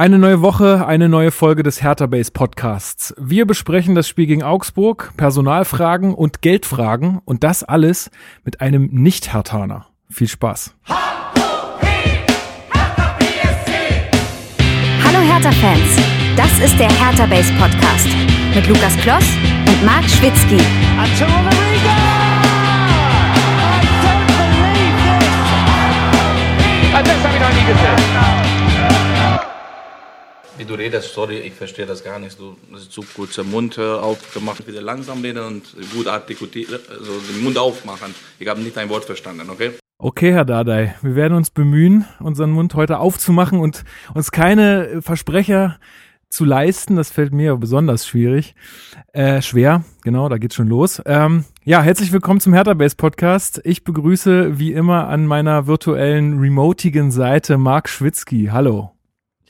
Eine neue Woche, eine neue Folge des Hertha Base Podcasts. Wir besprechen das Spiel gegen Augsburg, Personalfragen und Geldfragen und das alles mit einem Nicht-Hertaner. Viel Spaß. Hallo Hertha-Fans, das ist der Hertha Base Podcast mit Lukas Kloss und Marc Schwitzky. Das habe ich noch nie gesehen. Wie du redest, sorry, ich verstehe das gar nicht. Du hast zu kurz den Mund äh, aufgemacht, wieder langsam reden und gut artikulieren, also den Mund aufmachen. Ich habe nicht ein Wort verstanden, okay? Okay, Herr Dardai, wir werden uns bemühen, unseren Mund heute aufzumachen und uns keine Versprecher zu leisten. Das fällt mir besonders schwierig. Äh, schwer, genau, da geht's schon los. Ähm, ja, herzlich willkommen zum Hertha Base Podcast. Ich begrüße wie immer an meiner virtuellen remotigen Seite Marc Schwitzky. Hallo.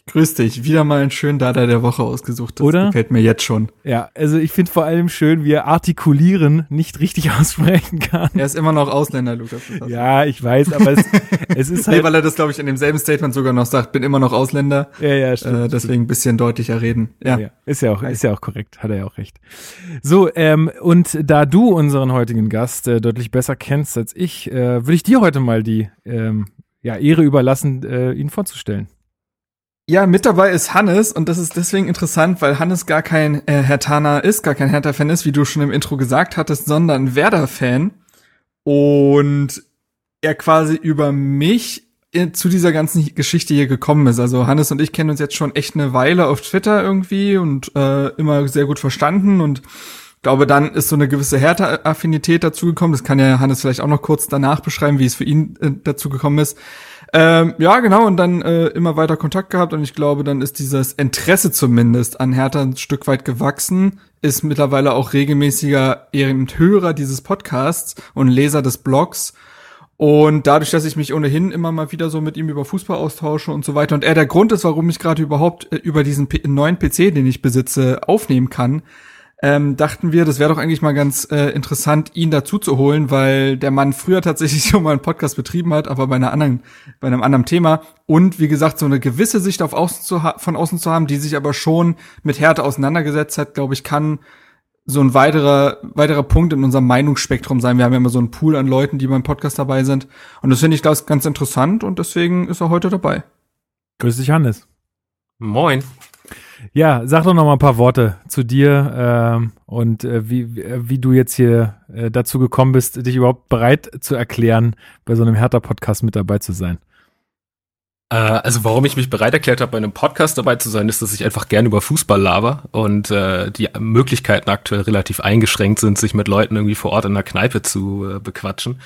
Grüß dich, wieder mal einen schönen Dada der Woche ausgesucht. Das Oder? gefällt mir jetzt schon. Ja, also ich finde vor allem schön, wie er artikulieren nicht richtig aussprechen kann. Er ist immer noch Ausländer, Lukas. Ja, ich weiß, aber es, es ist halt. nee, weil er das, glaube ich, in demselben Statement sogar noch sagt, bin immer noch Ausländer. Ja, ja, stimmt. Äh, deswegen ein bisschen deutlicher reden. Ja. ja. Ist ja auch, ist ja auch korrekt, hat er ja auch recht. So, ähm, und da du unseren heutigen Gast äh, deutlich besser kennst als ich, äh, würde ich dir heute mal die ähm, ja, Ehre überlassen, äh, ihn vorzustellen. Ja, mit dabei ist Hannes und das ist deswegen interessant, weil Hannes gar kein äh, Hertaner ist, gar kein Hertha-Fan ist, wie du schon im Intro gesagt hattest, sondern Werder-Fan. Und er quasi über mich in, zu dieser ganzen Geschichte hier gekommen ist. Also Hannes und ich kennen uns jetzt schon echt eine Weile auf Twitter irgendwie und äh, immer sehr gut verstanden und glaube, dann ist so eine gewisse Hertha-Affinität dazugekommen. Das kann ja Hannes vielleicht auch noch kurz danach beschreiben, wie es für ihn äh, dazu gekommen ist. Ähm, ja, genau, und dann äh, immer weiter Kontakt gehabt und ich glaube, dann ist dieses Interesse zumindest an Hertha ein Stück weit gewachsen, ist mittlerweile auch regelmäßiger Hörer dieses Podcasts und Leser des Blogs. Und dadurch, dass ich mich ohnehin immer mal wieder so mit ihm über Fußball austausche und so weiter und er der Grund ist, warum ich gerade überhaupt äh, über diesen neuen PC, den ich besitze, aufnehmen kann, ähm, dachten wir, das wäre doch eigentlich mal ganz äh, interessant, ihn dazu zu holen, weil der Mann früher tatsächlich so mal einen Podcast betrieben hat, aber bei einer anderen, bei einem anderen Thema und wie gesagt so eine gewisse Sicht auf außen zu von außen zu haben, die sich aber schon mit Härte auseinandergesetzt hat, glaube ich, kann so ein weiterer weiterer Punkt in unserem Meinungsspektrum sein. Wir haben ja immer so einen Pool an Leuten, die beim Podcast dabei sind und das finde ich glaube ganz interessant und deswegen ist er heute dabei. Grüß dich, Hannes. Moin. Ja, sag doch noch mal ein paar Worte zu dir ähm, und äh, wie, wie du jetzt hier äh, dazu gekommen bist, dich überhaupt bereit zu erklären, bei so einem Hertha-Podcast mit dabei zu sein. Äh, also warum ich mich bereit erklärt habe, bei einem Podcast dabei zu sein, ist, dass ich einfach gerne über Fußball laber und äh, die Möglichkeiten aktuell relativ eingeschränkt sind, sich mit Leuten irgendwie vor Ort in der Kneipe zu äh, bequatschen.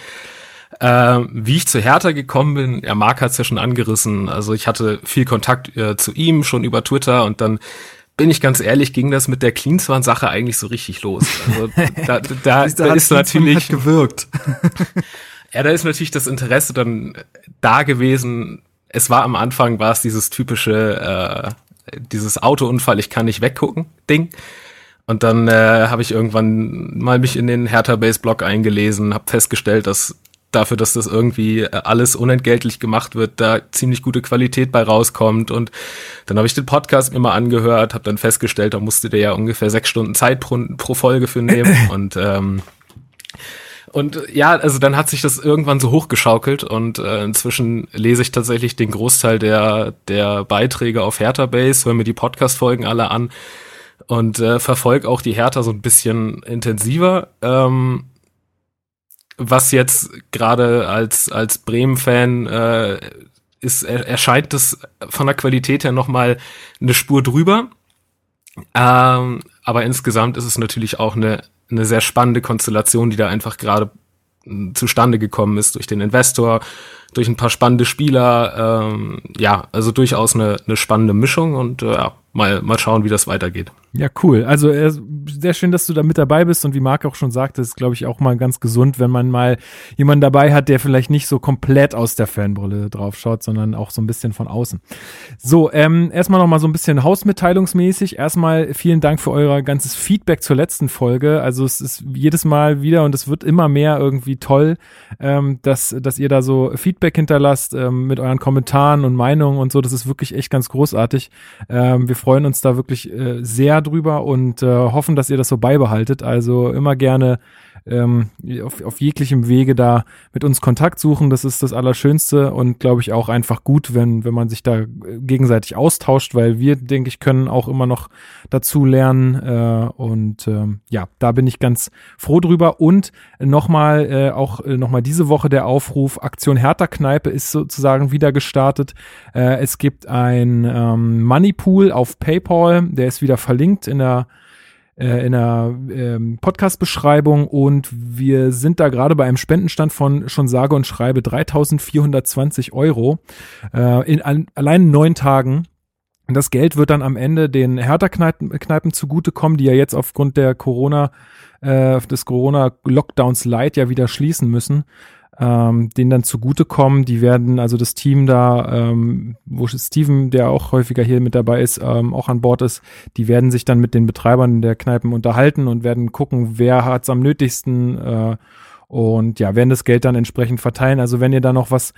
Äh, wie ich zu Hertha gekommen bin, ja, Marc hat es ja schon angerissen. Also ich hatte viel Kontakt äh, zu ihm schon über Twitter und dann bin ich ganz ehrlich, ging das mit der Cleanswan-Sache eigentlich so richtig los. Also da, da, da ist natürlich gewirkt. ja, da ist natürlich das Interesse dann da gewesen. Es war am Anfang war es dieses typische, äh, dieses Autounfall, ich kann nicht weggucken Ding. Und dann äh, habe ich irgendwann mal mich in den Hertha Base Blog eingelesen, habe festgestellt, dass dafür, dass das irgendwie äh, alles unentgeltlich gemacht wird, da ziemlich gute Qualität bei rauskommt. Und dann habe ich den Podcast mir mal angehört, habe dann festgestellt, da musste der ja ungefähr sechs Stunden Zeit pro, pro Folge für nehmen. und ähm, und ja, also dann hat sich das irgendwann so hochgeschaukelt und äh, inzwischen lese ich tatsächlich den Großteil der, der Beiträge auf Hertha Base, höre mir die Podcast-Folgen alle an und äh, verfolge auch die Hertha so ein bisschen intensiver. Ähm, was jetzt gerade als, als Bremen-Fan äh, ist, erscheint das von der Qualität her nochmal eine Spur drüber. Ähm, aber insgesamt ist es natürlich auch eine, eine sehr spannende Konstellation, die da einfach gerade hm, zustande gekommen ist durch den Investor, durch ein paar spannende Spieler. Ähm, ja, also durchaus eine, eine spannende Mischung und äh, ja, mal, mal schauen, wie das weitergeht. Ja, cool. Also äh, sehr schön, dass du da mit dabei bist und wie Marc auch schon sagte, ist, glaube ich, auch mal ganz gesund, wenn man mal jemanden dabei hat, der vielleicht nicht so komplett aus der Fanbrille drauf schaut, sondern auch so ein bisschen von außen. So, ähm, erstmal noch mal so ein bisschen hausmitteilungsmäßig. Erstmal vielen Dank für euer ganzes Feedback zur letzten Folge. Also es ist jedes Mal wieder und es wird immer mehr irgendwie toll, ähm, dass, dass ihr da so Feedback Feedback hinterlasst ähm, mit euren Kommentaren und Meinungen und so. Das ist wirklich echt ganz großartig. Ähm, wir freuen uns da wirklich äh, sehr drüber und äh, hoffen, dass ihr das so beibehaltet. Also immer gerne ähm, auf, auf jeglichem Wege da mit uns Kontakt suchen. Das ist das Allerschönste und glaube ich auch einfach gut, wenn, wenn man sich da gegenseitig austauscht, weil wir, denke ich, können auch immer noch dazu lernen. Äh, und ähm, ja, da bin ich ganz froh drüber. Und nochmal, äh, auch äh, nochmal diese Woche der Aufruf, Aktion Hertha Kneipe ist sozusagen wieder gestartet. Äh, es gibt ein ähm, Moneypool auf PayPal, der ist wieder verlinkt in der äh, in der ähm, Podcast-Beschreibung und wir sind da gerade bei einem Spendenstand von schon sage und schreibe 3.420 Euro äh, in an, allein neun Tagen. Das Geld wird dann am Ende den Hertha-Kneipen Kneipen zugutekommen, die ja jetzt aufgrund der Corona, äh, des Corona-Lockdowns Light ja wieder schließen müssen ähm, denen dann zugutekommen. Die werden, also das Team da, ähm, wo Steven, der auch häufiger hier mit dabei ist, ähm, auch an Bord ist, die werden sich dann mit den Betreibern der Kneipen unterhalten und werden gucken, wer hat's am nötigsten äh, und ja, werden das Geld dann entsprechend verteilen. Also wenn ihr da noch was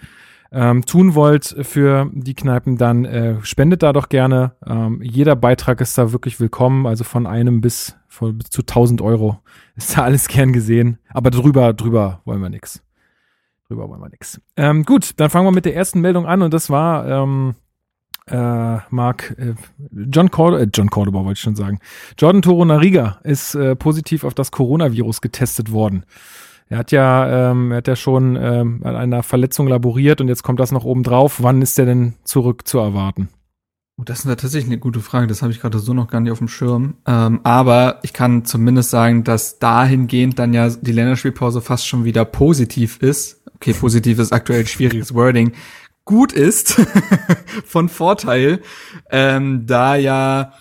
ähm, tun wollt für die Kneipen, dann äh, spendet da doch gerne. Ähm, jeder Beitrag ist da wirklich willkommen, also von einem bis, von, bis zu 1000 Euro ist da alles gern gesehen. Aber drüber, drüber wollen wir nix. Drüber wollen wir nix. Ähm, gut, dann fangen wir mit der ersten Meldung an und das war ähm, äh, Mark äh, John Cordoba, äh, John Cordoba wollte ich schon sagen. Jordan Toro Nariga ist äh, positiv auf das Coronavirus getestet worden. Er hat ja, ähm, er hat ja schon ähm, an einer Verletzung laboriert und jetzt kommt das noch oben drauf. Wann ist der denn zurück zu erwarten? Oh, das ist tatsächlich eine gute Frage. Das habe ich gerade so noch gar nicht auf dem Schirm. Ähm, aber ich kann zumindest sagen, dass dahingehend dann ja die Länderspielpause fast schon wieder positiv ist okay, positiv ist aktuell schwieriges Wording, gut ist, von Vorteil, ähm, da ja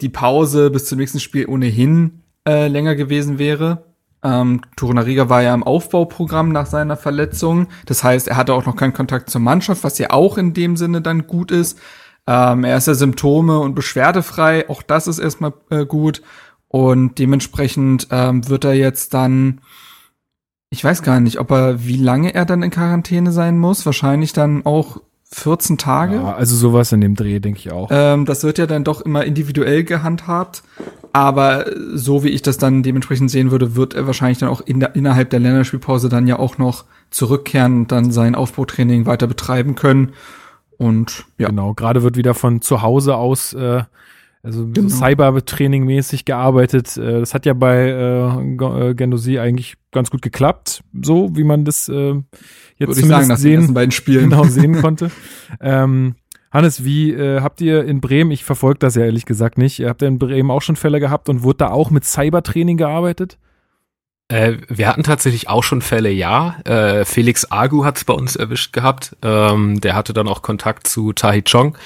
die Pause bis zum nächsten Spiel ohnehin äh, länger gewesen wäre. Ähm, Torunariga war ja im Aufbauprogramm nach seiner Verletzung. Das heißt, er hatte auch noch keinen Kontakt zur Mannschaft, was ja auch in dem Sinne dann gut ist. Ähm, er ist ja symptome- und beschwerdefrei. Auch das ist erstmal äh, gut. Und dementsprechend ähm, wird er jetzt dann ich weiß gar nicht, ob er, wie lange er dann in Quarantäne sein muss. Wahrscheinlich dann auch 14 Tage. Ja, also sowas in dem Dreh, denke ich auch. Ähm, das wird ja dann doch immer individuell gehandhabt. Aber so wie ich das dann dementsprechend sehen würde, wird er wahrscheinlich dann auch in der, innerhalb der Länderspielpause dann ja auch noch zurückkehren und dann sein Aufbautraining weiter betreiben können. Und ja. Genau, gerade wird wieder von zu Hause aus äh, also genau. Cyber-Training-mäßig gearbeitet. Äh, das hat ja bei äh, äh Gendosi eigentlich ganz gut geklappt, so wie man das äh, jetzt Würde zumindest sagen, sehen, beiden Spielen. genau sehen konnte. ähm, Hannes, wie äh, habt ihr in Bremen, ich verfolge das ja ehrlich gesagt nicht, ihr habt ihr in Bremen auch schon Fälle gehabt und wurde da auch mit Cybertraining gearbeitet? Äh, wir hatten tatsächlich auch schon Fälle, ja. Äh, Felix Agu hat es bei uns erwischt gehabt. Ähm, der hatte dann auch Kontakt zu Tahi Chong.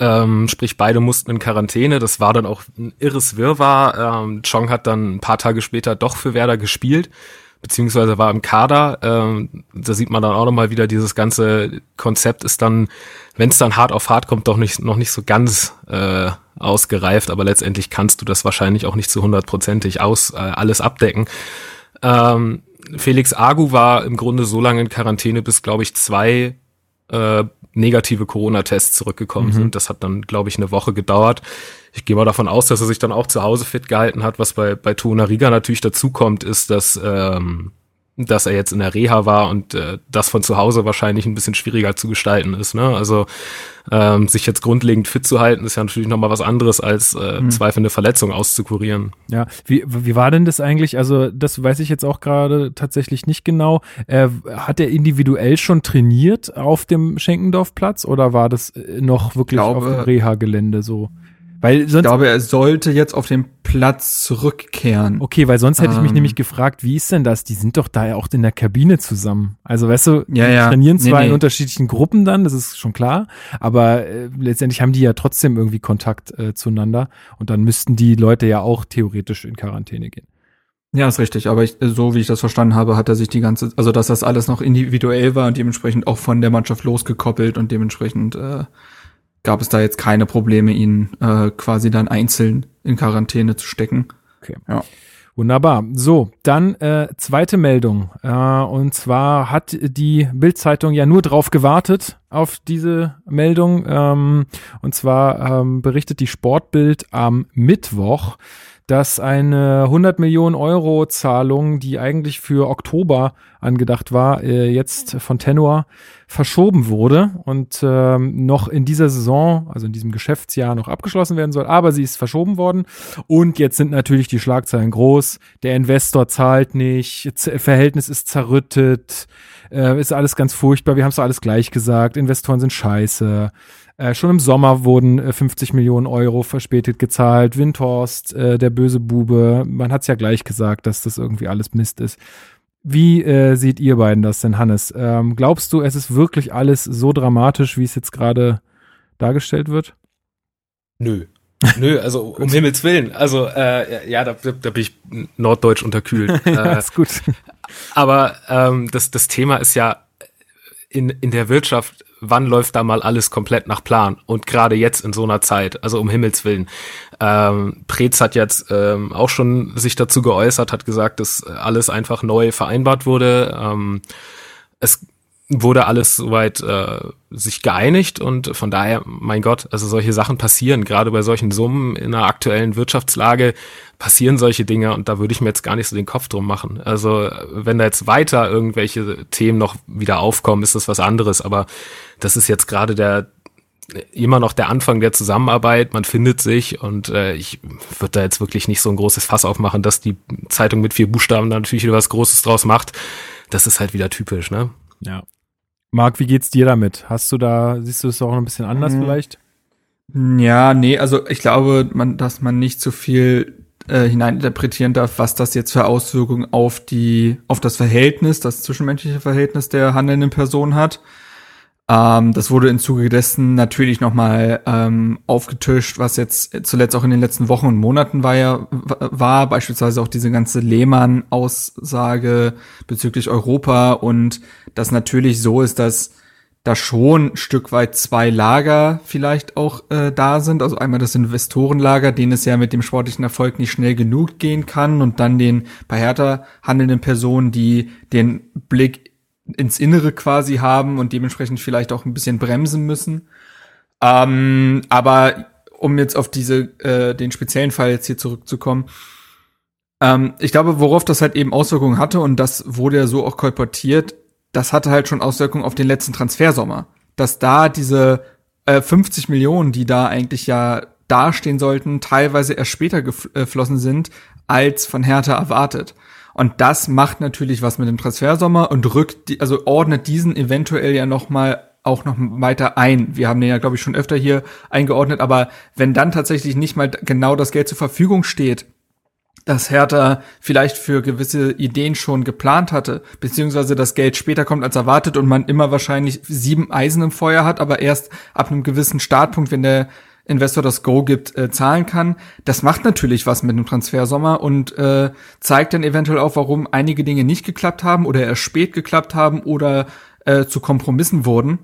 Ähm, sprich, beide mussten in Quarantäne. Das war dann auch ein irres Wirrwarr. Ähm, Chong hat dann ein paar Tage später doch für Werder gespielt, beziehungsweise war im Kader. Ähm, da sieht man dann auch nochmal wieder, dieses ganze Konzept ist dann, wenn es dann hart auf hart kommt, doch nicht, noch nicht so ganz äh, ausgereift, aber letztendlich kannst du das wahrscheinlich auch nicht zu hundertprozentig aus äh, alles abdecken. Ähm, Felix Agu war im Grunde so lange in Quarantäne, bis, glaube ich, zwei äh, negative Corona-Tests zurückgekommen mhm. sind. Das hat dann, glaube ich, eine Woche gedauert. Ich gehe mal davon aus, dass er sich dann auch zu Hause fit gehalten hat. Was bei, bei Tona Riga natürlich dazukommt, ist, dass ähm, dass er jetzt in der Reha war und äh, das von zu Hause wahrscheinlich ein bisschen schwieriger zu gestalten ist. Ne? Also ähm, sich jetzt grundlegend fit zu halten, ist ja natürlich nochmal was anderes, als äh, mhm. zweifelnde Verletzung auszukurieren. Ja, wie, wie war denn das eigentlich? Also das weiß ich jetzt auch gerade tatsächlich nicht genau. Äh, hat er individuell schon trainiert auf dem Schenkendorfplatz oder war das äh, noch wirklich glaube, auf dem Reha-Gelände so? Weil sonst, ich glaube, er sollte jetzt auf den Platz zurückkehren. Okay, weil sonst hätte ich mich ähm. nämlich gefragt, wie ist denn das? Die sind doch da ja auch in der Kabine zusammen. Also weißt du, ja, die ja. trainieren zwar nee, nee. in unterschiedlichen Gruppen dann, das ist schon klar, aber äh, letztendlich haben die ja trotzdem irgendwie Kontakt äh, zueinander und dann müssten die Leute ja auch theoretisch in Quarantäne gehen. Ja, ist richtig, aber ich, so wie ich das verstanden habe, hat er sich die ganze, also dass das alles noch individuell war und dementsprechend auch von der Mannschaft losgekoppelt und dementsprechend äh, gab es da jetzt keine Probleme, ihn äh, quasi dann einzeln in Quarantäne zu stecken. Okay. Ja. Wunderbar. So, dann äh, zweite Meldung. Äh, und zwar hat die Bild-Zeitung ja nur drauf gewartet auf diese Meldung. Ähm, und zwar ähm, berichtet die Sportbild am Mittwoch, dass eine 100 Millionen Euro Zahlung, die eigentlich für Oktober angedacht war, äh, jetzt von Tenor verschoben wurde und ähm, noch in dieser Saison, also in diesem Geschäftsjahr noch abgeschlossen werden soll, aber sie ist verschoben worden und jetzt sind natürlich die Schlagzeilen groß. Der Investor zahlt nicht, Verhältnis ist zerrüttet, äh, ist alles ganz furchtbar, wir haben es alles gleich gesagt, Investoren sind scheiße. Äh, schon im Sommer wurden äh, 50 Millionen Euro verspätet gezahlt. Windhorst, äh, der böse Bube, man hat es ja gleich gesagt, dass das irgendwie alles Mist ist. Wie äh, seht ihr beiden das denn, Hannes? Ähm, glaubst du, es ist wirklich alles so dramatisch, wie es jetzt gerade dargestellt wird? Nö. Nö, also um Himmels Willen. Also äh, ja, da, da bin ich norddeutsch unterkühlt. äh, ist gut. Aber ähm, das, das Thema ist ja in, in der Wirtschaft wann läuft da mal alles komplett nach Plan? Und gerade jetzt in so einer Zeit, also um Himmels Willen. Ähm, Preetz hat jetzt ähm, auch schon sich dazu geäußert, hat gesagt, dass alles einfach neu vereinbart wurde. Ähm, es wurde alles soweit äh, sich geeinigt und von daher, mein Gott, also solche Sachen passieren, gerade bei solchen Summen in einer aktuellen Wirtschaftslage passieren solche Dinge und da würde ich mir jetzt gar nicht so den Kopf drum machen. Also wenn da jetzt weiter irgendwelche Themen noch wieder aufkommen, ist das was anderes, aber das ist jetzt gerade der immer noch der Anfang der Zusammenarbeit, man findet sich und äh, ich würde da jetzt wirklich nicht so ein großes Fass aufmachen, dass die Zeitung mit vier Buchstaben da natürlich wieder was Großes draus macht. Das ist halt wieder typisch, ne? Ja. Marc, wie geht's dir damit? Hast du da, siehst du es auch noch ein bisschen anders mhm. vielleicht? Ja, nee, also ich glaube, man, dass man nicht zu viel äh, hineininterpretieren darf, was das jetzt für Auswirkungen auf die, auf das Verhältnis, das zwischenmenschliche Verhältnis der handelnden Person hat. Ähm, das wurde im Zuge dessen natürlich nochmal ähm, aufgetischt, was jetzt zuletzt auch in den letzten Wochen und Monaten war ja, war beispielsweise auch diese ganze Lehmann-Aussage bezüglich Europa und das natürlich so ist, dass da schon ein Stück weit zwei Lager vielleicht auch äh, da sind. Also einmal das Investorenlager, denen es ja mit dem sportlichen Erfolg nicht schnell genug gehen kann und dann den bei Hertha handelnden Personen, die den Blick ins Innere quasi haben und dementsprechend vielleicht auch ein bisschen bremsen müssen. Ähm, aber um jetzt auf diese äh, den speziellen Fall jetzt hier zurückzukommen, ähm, ich glaube, worauf das halt eben Auswirkungen hatte und das wurde ja so auch kolportiert, das hatte halt schon Auswirkungen auf den letzten Transfersommer, dass da diese äh, 50 Millionen, die da eigentlich ja dastehen sollten, teilweise erst später geflossen sind als von Hertha erwartet. Und das macht natürlich was mit dem Transfersommer und rückt, die, also ordnet diesen eventuell ja noch mal auch noch weiter ein. Wir haben den ja, glaube ich, schon öfter hier eingeordnet, aber wenn dann tatsächlich nicht mal genau das Geld zur Verfügung steht, das Hertha vielleicht für gewisse Ideen schon geplant hatte, beziehungsweise das Geld später kommt als erwartet und man immer wahrscheinlich sieben Eisen im Feuer hat, aber erst ab einem gewissen Startpunkt, wenn der Investor das Go gibt, äh, zahlen kann. Das macht natürlich was mit dem Transfersommer und äh, zeigt dann eventuell auch, warum einige Dinge nicht geklappt haben oder erst spät geklappt haben oder äh, zu Kompromissen wurden.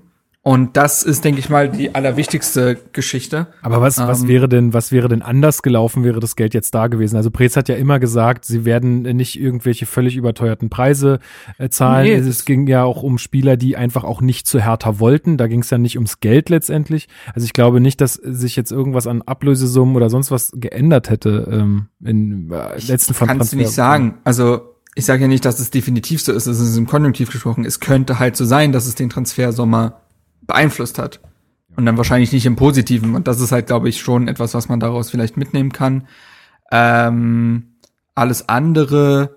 Und das ist, denke ich mal, die allerwichtigste Geschichte. Aber was, ähm, was wäre denn, was wäre denn anders gelaufen, wäre das Geld jetzt da gewesen? Also Preetz hat ja immer gesagt, sie werden nicht irgendwelche völlig überteuerten Preise äh, zahlen. Nee, es ging ja auch um Spieler, die einfach auch nicht zu härter wollten. Da ging es ja nicht ums Geld letztendlich. Also ich glaube nicht, dass sich jetzt irgendwas an Ablösesummen oder sonst was geändert hätte ähm, in äh, letzten Von Kannst du nicht sagen. Also ich sage ja nicht, dass es definitiv so ist, es ist im Konjunktiv gesprochen. Es könnte halt so sein, dass es den Transfersommer beeinflusst hat. Und dann wahrscheinlich nicht im Positiven. Und das ist halt, glaube ich, schon etwas, was man daraus vielleicht mitnehmen kann. Ähm, alles andere,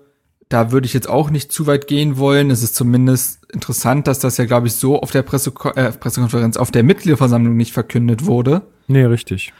da würde ich jetzt auch nicht zu weit gehen wollen. Es ist zumindest interessant, dass das ja, glaube ich, so auf der Presse äh, Pressekonferenz, auf der Mitgliederversammlung nicht verkündet wurde. Nee, richtig.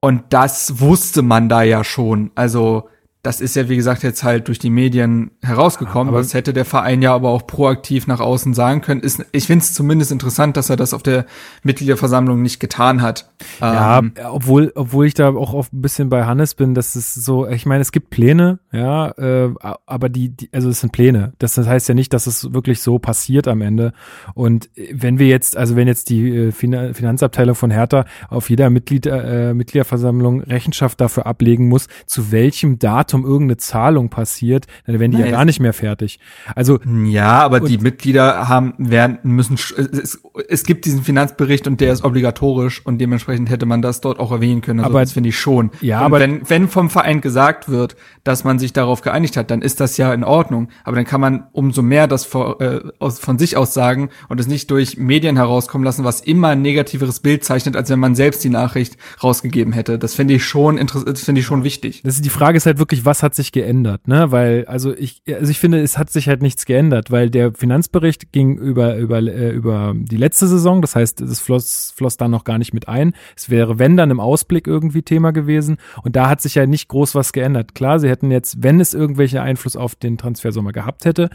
Und das wusste man da ja schon. Also das ist ja, wie gesagt, jetzt halt durch die Medien herausgekommen. Ja, das hätte der Verein ja aber auch proaktiv nach außen sagen können. Ist, ich finde es zumindest interessant, dass er das auf der Mitgliederversammlung nicht getan hat. Ja, ähm, obwohl, obwohl ich da auch auf ein bisschen bei Hannes bin, dass es so, ich meine, es gibt Pläne, ja, äh, aber die, die, also es sind Pläne. Das, das heißt ja nicht, dass es wirklich so passiert am Ende. Und wenn wir jetzt, also wenn jetzt die äh, Finanzabteilung von Hertha auf jeder Mitglied, äh, Mitgliederversammlung Rechenschaft dafür ablegen muss, zu welchem Datum Datum irgendeine Zahlung passiert, dann werden die Nein. ja gar nicht mehr fertig. Also Ja, aber die Mitglieder haben, werden, müssen, es, es gibt diesen Finanzbericht und der ist obligatorisch und dementsprechend hätte man das dort auch erwähnen können. Also Aber- das finde ich schon. Ja, und aber- wenn, wenn vom Verein gesagt wird, dass man sich darauf geeinigt hat, dann ist das ja in Ordnung. Aber dann kann man umso mehr das vor, äh, aus, von sich aus sagen und es nicht durch Medien herauskommen lassen, was immer ein negativeres Bild zeichnet, als wenn man selbst die Nachricht rausgegeben hätte. Das finde ich schon interessant, das finde ich schon wichtig. Das ist die Frage ist halt wirklich, was hat sich geändert, ne? Weil also ich also ich finde, es hat sich halt nichts geändert, weil der Finanzbericht ging über über äh, über die letzte Saison, das heißt, es floss floss da noch gar nicht mit ein. Es wäre wenn dann im Ausblick irgendwie Thema gewesen und da hat sich ja nicht groß was geändert. Klar, sie hätten jetzt, wenn es irgendwelche Einfluss auf den Transfersommer gehabt hätte,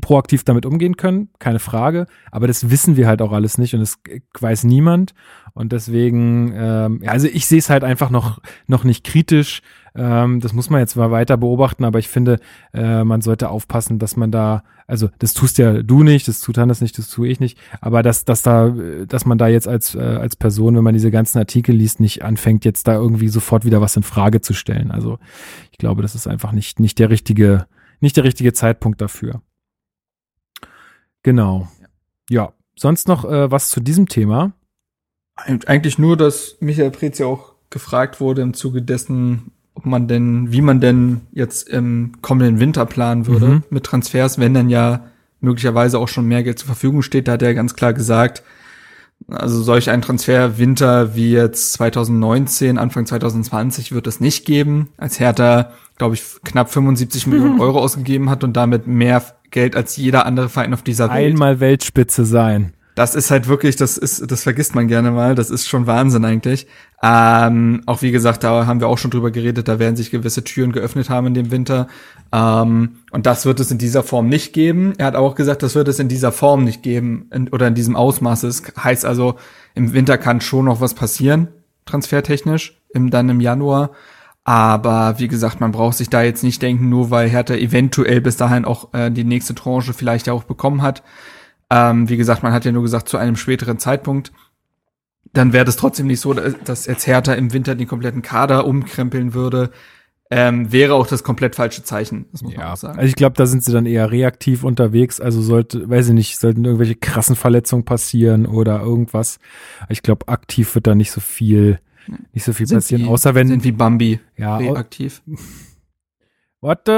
proaktiv damit umgehen können, keine Frage. Aber das wissen wir halt auch alles nicht und das weiß niemand. Und deswegen, ähm, ja, also ich sehe es halt einfach noch, noch nicht kritisch. Ähm, das muss man jetzt mal weiter beobachten, aber ich finde, äh, man sollte aufpassen, dass man da, also das tust ja du nicht, das tut Hannes nicht, das tue ich nicht, aber dass, dass da, dass man da jetzt als, äh, als Person, wenn man diese ganzen Artikel liest, nicht anfängt, jetzt da irgendwie sofort wieder was in Frage zu stellen. Also ich glaube, das ist einfach nicht, nicht der richtige, nicht der richtige Zeitpunkt dafür. Genau. Ja. Sonst noch äh, was zu diesem Thema? Eig- Eigentlich nur, dass Michael Preetz ja auch gefragt wurde im Zuge dessen, ob man denn, wie man denn jetzt im kommenden Winter planen würde Mhm. mit Transfers, wenn dann ja möglicherweise auch schon mehr Geld zur Verfügung steht. Da hat er ganz klar gesagt, also solch ein Transfer Winter wie jetzt 2019, Anfang 2020 wird es nicht geben, als Hertha, glaube ich, knapp 75 Millionen Euro ausgegeben hat und damit mehr Geld als jeder andere Verein auf dieser Welt. Einmal Weltspitze sein. Das ist halt wirklich, das ist, das vergisst man gerne mal. Das ist schon Wahnsinn eigentlich. Ähm, auch wie gesagt, da haben wir auch schon drüber geredet. Da werden sich gewisse Türen geöffnet haben in dem Winter. Ähm, und das wird es in dieser Form nicht geben. Er hat auch gesagt, das wird es in dieser Form nicht geben in, oder in diesem Ausmaß. Das heißt also, im Winter kann schon noch was passieren, transfertechnisch, im, dann im Januar. Aber wie gesagt, man braucht sich da jetzt nicht denken, nur weil Hertha eventuell bis dahin auch äh, die nächste Tranche vielleicht auch bekommen hat. Ähm, wie gesagt, man hat ja nur gesagt, zu einem späteren Zeitpunkt. Dann wäre das trotzdem nicht so, dass jetzt Hertha im Winter den kompletten Kader umkrempeln würde. Ähm, wäre auch das komplett falsche Zeichen, das muss man Ja, auch sagen. also ich glaube, da sind sie dann eher reaktiv unterwegs. Also sollte, weiß ich nicht, sollten irgendwelche krassen Verletzungen passieren oder irgendwas. Ich glaube, aktiv wird da nicht so viel, nicht so viel Sind passieren, wie- außer wenn, sind wie Bambi ja, reaktiv. warte,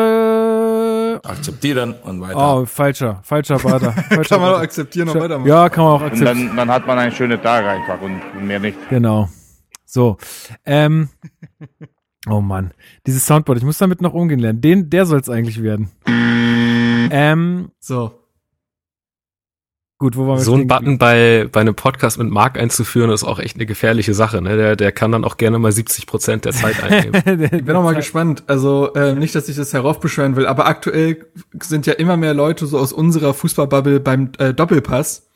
Akzeptieren und weiter. oh, falscher, falscher Bader. Falscher Kann man auch akzeptieren und weitermachen. Ja, kann man auch Und akzeptieren. dann, dann hat man einen schönen Tag einfach und mehr nicht. Genau. So. Ähm, oh Mann. Dieses Soundboard, ich muss damit noch umgehen lernen. Den, der soll es eigentlich werden. Ähm, So. Gut, wo waren wir So ein Button bei, bei einem Podcast mit Mark einzuführen, ist auch echt eine gefährliche Sache. Ne? Der, der kann dann auch gerne mal 70 Prozent der Zeit einnehmen. Ich bin auch mal gespannt. Also äh, nicht, dass ich das heraufbeschwören will, aber aktuell sind ja immer mehr Leute so aus unserer Fußballbubble beim äh, Doppelpass.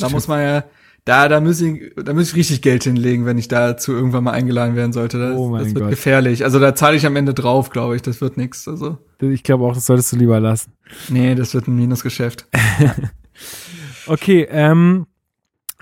Da muss man ja, da, da muss ich, da muss ich richtig Geld hinlegen, wenn ich dazu irgendwann mal eingeladen werden sollte. Das, Oh mein das wird Gott. gefährlich. Also da zahle ich am Ende drauf, glaube ich. Das wird nix. Also Ich glaube auch, das solltest du lieber lassen. nee, das wird ein Minusgeschäft. Okay, ähm,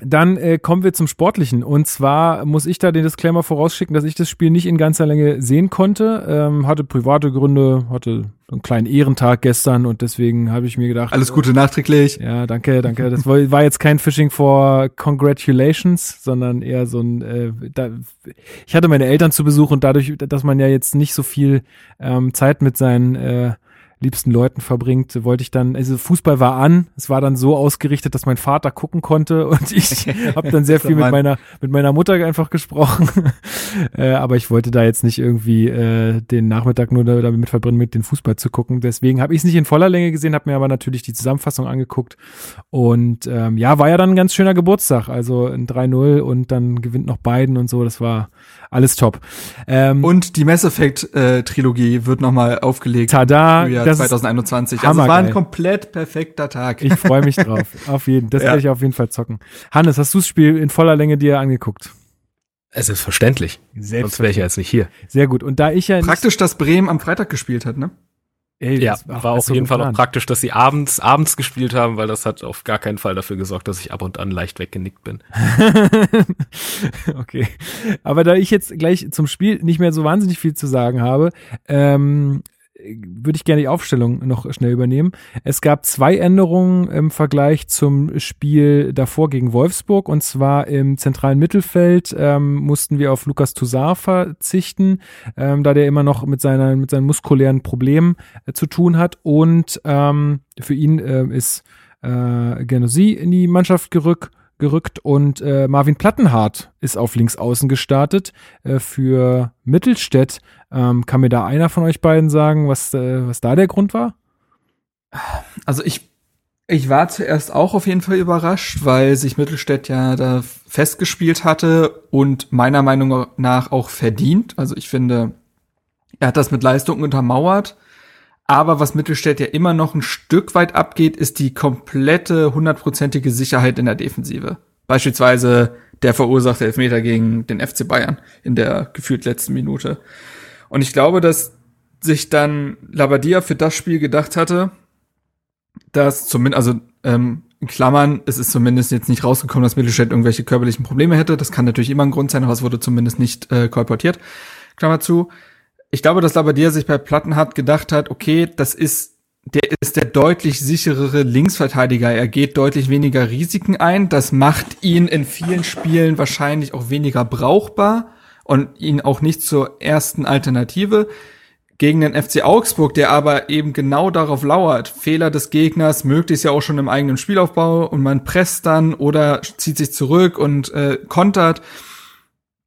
dann äh, kommen wir zum Sportlichen. Und zwar muss ich da den Disclaimer vorausschicken, dass ich das Spiel nicht in ganzer Länge sehen konnte. Ähm, hatte private Gründe, hatte einen kleinen Ehrentag gestern und deswegen habe ich mir gedacht. Alles Gute nachträglich. Ja, danke, danke. Das war, war jetzt kein Fishing for Congratulations, sondern eher so ein. Äh, da, ich hatte meine Eltern zu Besuch und dadurch, dass man ja jetzt nicht so viel ähm, Zeit mit seinen äh, liebsten Leuten verbringt, wollte ich dann, also Fußball war an, es war dann so ausgerichtet, dass mein Vater gucken konnte und ich habe dann sehr viel mit meiner mit meiner Mutter einfach gesprochen, äh, aber ich wollte da jetzt nicht irgendwie äh, den Nachmittag nur da- damit verbringen, mit den Fußball zu gucken. Deswegen habe ich es nicht in voller Länge gesehen, habe mir aber natürlich die Zusammenfassung angeguckt und ähm, ja, war ja dann ein ganz schöner Geburtstag, also ein 3-0 und dann gewinnt noch beiden und so, das war alles top. Ähm, Und die Mass Effect äh, Trilogie wird nochmal aufgelegt. Tada, das ist 2021. Also es war ein komplett perfekter Tag. Ich freue mich drauf. Auf jeden. Das Ja. werde ich auf jeden Fall zocken. Hannes, hast du das Spiel in voller Länge dir angeguckt? Es ist verständlich. Sonst wäre ich ja jetzt nicht hier. Sehr gut. Und da ich ja nicht, Praktisch, dass Bremen am Freitag gespielt hat, ne? Ey, Ja, das war auf so jeden Fall auch praktisch, dass sie abends, abends gespielt haben, weil das hat auf gar keinen Fall dafür gesorgt, dass ich ab und an leicht weggenickt bin. okay. Aber da ich jetzt gleich zum Spiel nicht mehr so wahnsinnig viel zu sagen habe, ähm, würde ich gerne die Aufstellung noch schnell übernehmen. Es gab zwei Änderungen im Vergleich zum Spiel davor gegen Wolfsburg. Und zwar im zentralen Mittelfeld ähm, mussten wir auf Lukas Toussaint verzichten, ähm, da der immer noch mit, seiner, mit seinen muskulären Problemen äh, zu tun hat. Und ähm, für ihn äh, ist äh, Genosi in die Mannschaft gerückt gerückt und äh, Marvin Plattenhardt ist auf links außen gestartet äh, für Mittelstädt. Ähm, kann mir da einer von euch beiden sagen, was, äh, was da der Grund war? Also ich, ich war zuerst auch auf jeden Fall überrascht, weil sich Mittelstädt ja da festgespielt hatte und meiner Meinung nach auch verdient. Also ich finde, er hat das mit Leistung untermauert. Aber was Mittelstädt ja immer noch ein Stück weit abgeht, ist die komplette hundertprozentige Sicherheit in der Defensive. Beispielsweise der verursachte Elfmeter gegen den FC Bayern in der gefühlt letzten Minute. Und ich glaube, dass sich dann Labadia für das Spiel gedacht hatte, dass zumindest, also ähm, in Klammern, es ist zumindest jetzt nicht rausgekommen, dass Mittelstädt irgendwelche körperlichen Probleme hätte. Das kann natürlich immer ein Grund sein, aber es wurde zumindest nicht äh, kolportiert. Klammer zu. Ich glaube, dass Labadia sich bei Plattenhardt gedacht hat, okay, das ist der ist der deutlich sicherere Linksverteidiger. Er geht deutlich weniger Risiken ein. Das macht ihn in vielen Spielen wahrscheinlich auch weniger brauchbar und ihn auch nicht zur ersten Alternative gegen den FC Augsburg, der aber eben genau darauf lauert, Fehler des Gegners, möglichst ja auch schon im eigenen Spielaufbau und man presst dann oder zieht sich zurück und äh, kontert.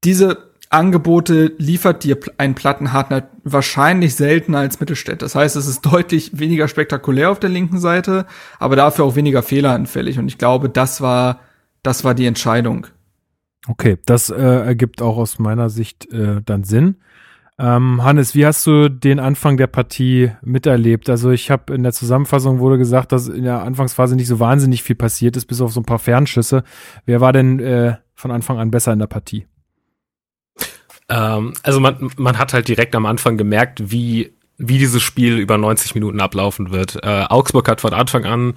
Diese Angebote liefert dir ein Plattenhartner wahrscheinlich seltener als Mittelstädt. Das heißt, es ist deutlich weniger spektakulär auf der linken Seite, aber dafür auch weniger fehleranfällig. Und ich glaube, das war, das war die Entscheidung. Okay, das äh, ergibt auch aus meiner Sicht äh, dann Sinn. Ähm, Hannes, wie hast du den Anfang der Partie miterlebt? Also ich habe in der Zusammenfassung wurde gesagt, dass in der Anfangsphase nicht so wahnsinnig viel passiert ist, bis auf so ein paar Fernschüsse. Wer war denn äh, von Anfang an besser in der Partie? Ähm, also man, man hat halt direkt am Anfang gemerkt, wie, wie dieses Spiel über 90 Minuten ablaufen wird. Äh, Augsburg hat von Anfang an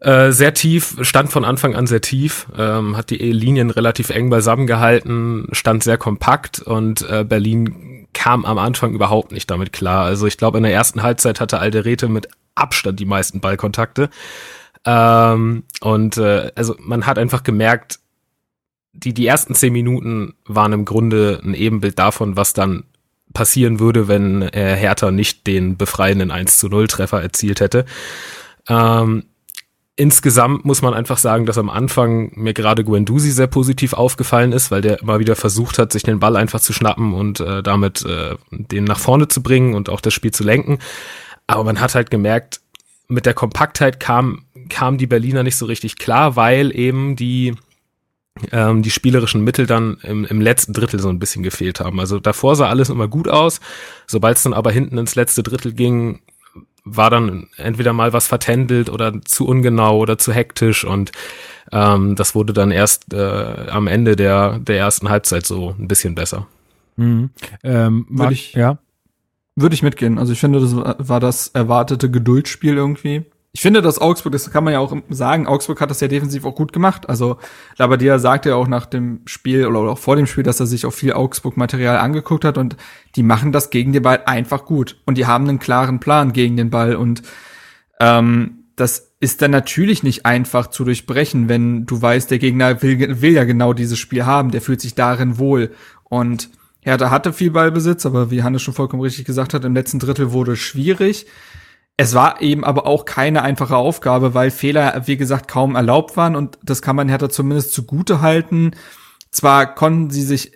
äh, sehr tief, stand von Anfang an sehr tief, ähm, hat die Linien relativ eng beisammen gehalten, stand sehr kompakt und äh, Berlin kam am Anfang überhaupt nicht damit klar. Also ich glaube, in der ersten Halbzeit hatte Alderete mit Abstand die meisten Ballkontakte. Ähm, und äh, also man hat einfach gemerkt, die, die ersten zehn Minuten waren im Grunde ein Ebenbild davon, was dann passieren würde, wenn äh, Hertha nicht den befreienden 1 zu 0 Treffer erzielt hätte. Ähm, insgesamt muss man einfach sagen, dass am Anfang mir gerade Guendouzi sehr positiv aufgefallen ist, weil der immer wieder versucht hat, sich den Ball einfach zu schnappen und äh, damit äh, den nach vorne zu bringen und auch das Spiel zu lenken. Aber man hat halt gemerkt, mit der Kompaktheit kam, kam die Berliner nicht so richtig klar, weil eben die ähm, die spielerischen Mittel dann im, im letzten Drittel so ein bisschen gefehlt haben. Also davor sah alles immer gut aus. Sobald es dann aber hinten ins letzte Drittel ging, war dann entweder mal was vertändelt oder zu ungenau oder zu hektisch und ähm, das wurde dann erst äh, am Ende der, der ersten Halbzeit so ein bisschen besser. Mhm. Ähm, Würde ich- ja. Würde ich mitgehen. Also ich finde, das war- war das erwartete Geduldsspiel irgendwie. Ich finde, dass Augsburg, das kann man ja auch sagen, Augsburg hat das ja defensiv auch gut gemacht. Also Labadia sagte ja auch nach dem Spiel oder auch vor dem Spiel, dass er sich auch viel Augsburg-Material angeguckt hat und die machen das gegen den Ball einfach gut. Und die haben einen klaren Plan gegen den Ball und ähm, das ist dann natürlich nicht einfach zu durchbrechen, wenn du weißt, der Gegner will, will ja genau dieses Spiel haben, der fühlt sich darin wohl. Und Hertha hatte viel Ballbesitz, aber wie Hannes schon vollkommen richtig gesagt hat, im letzten Drittel wurde es schwierig. Es war eben aber auch keine einfache Aufgabe, weil Fehler, wie gesagt, kaum erlaubt waren und das kann man Hertha zumindest zugute halten. Zwar konnten sie sich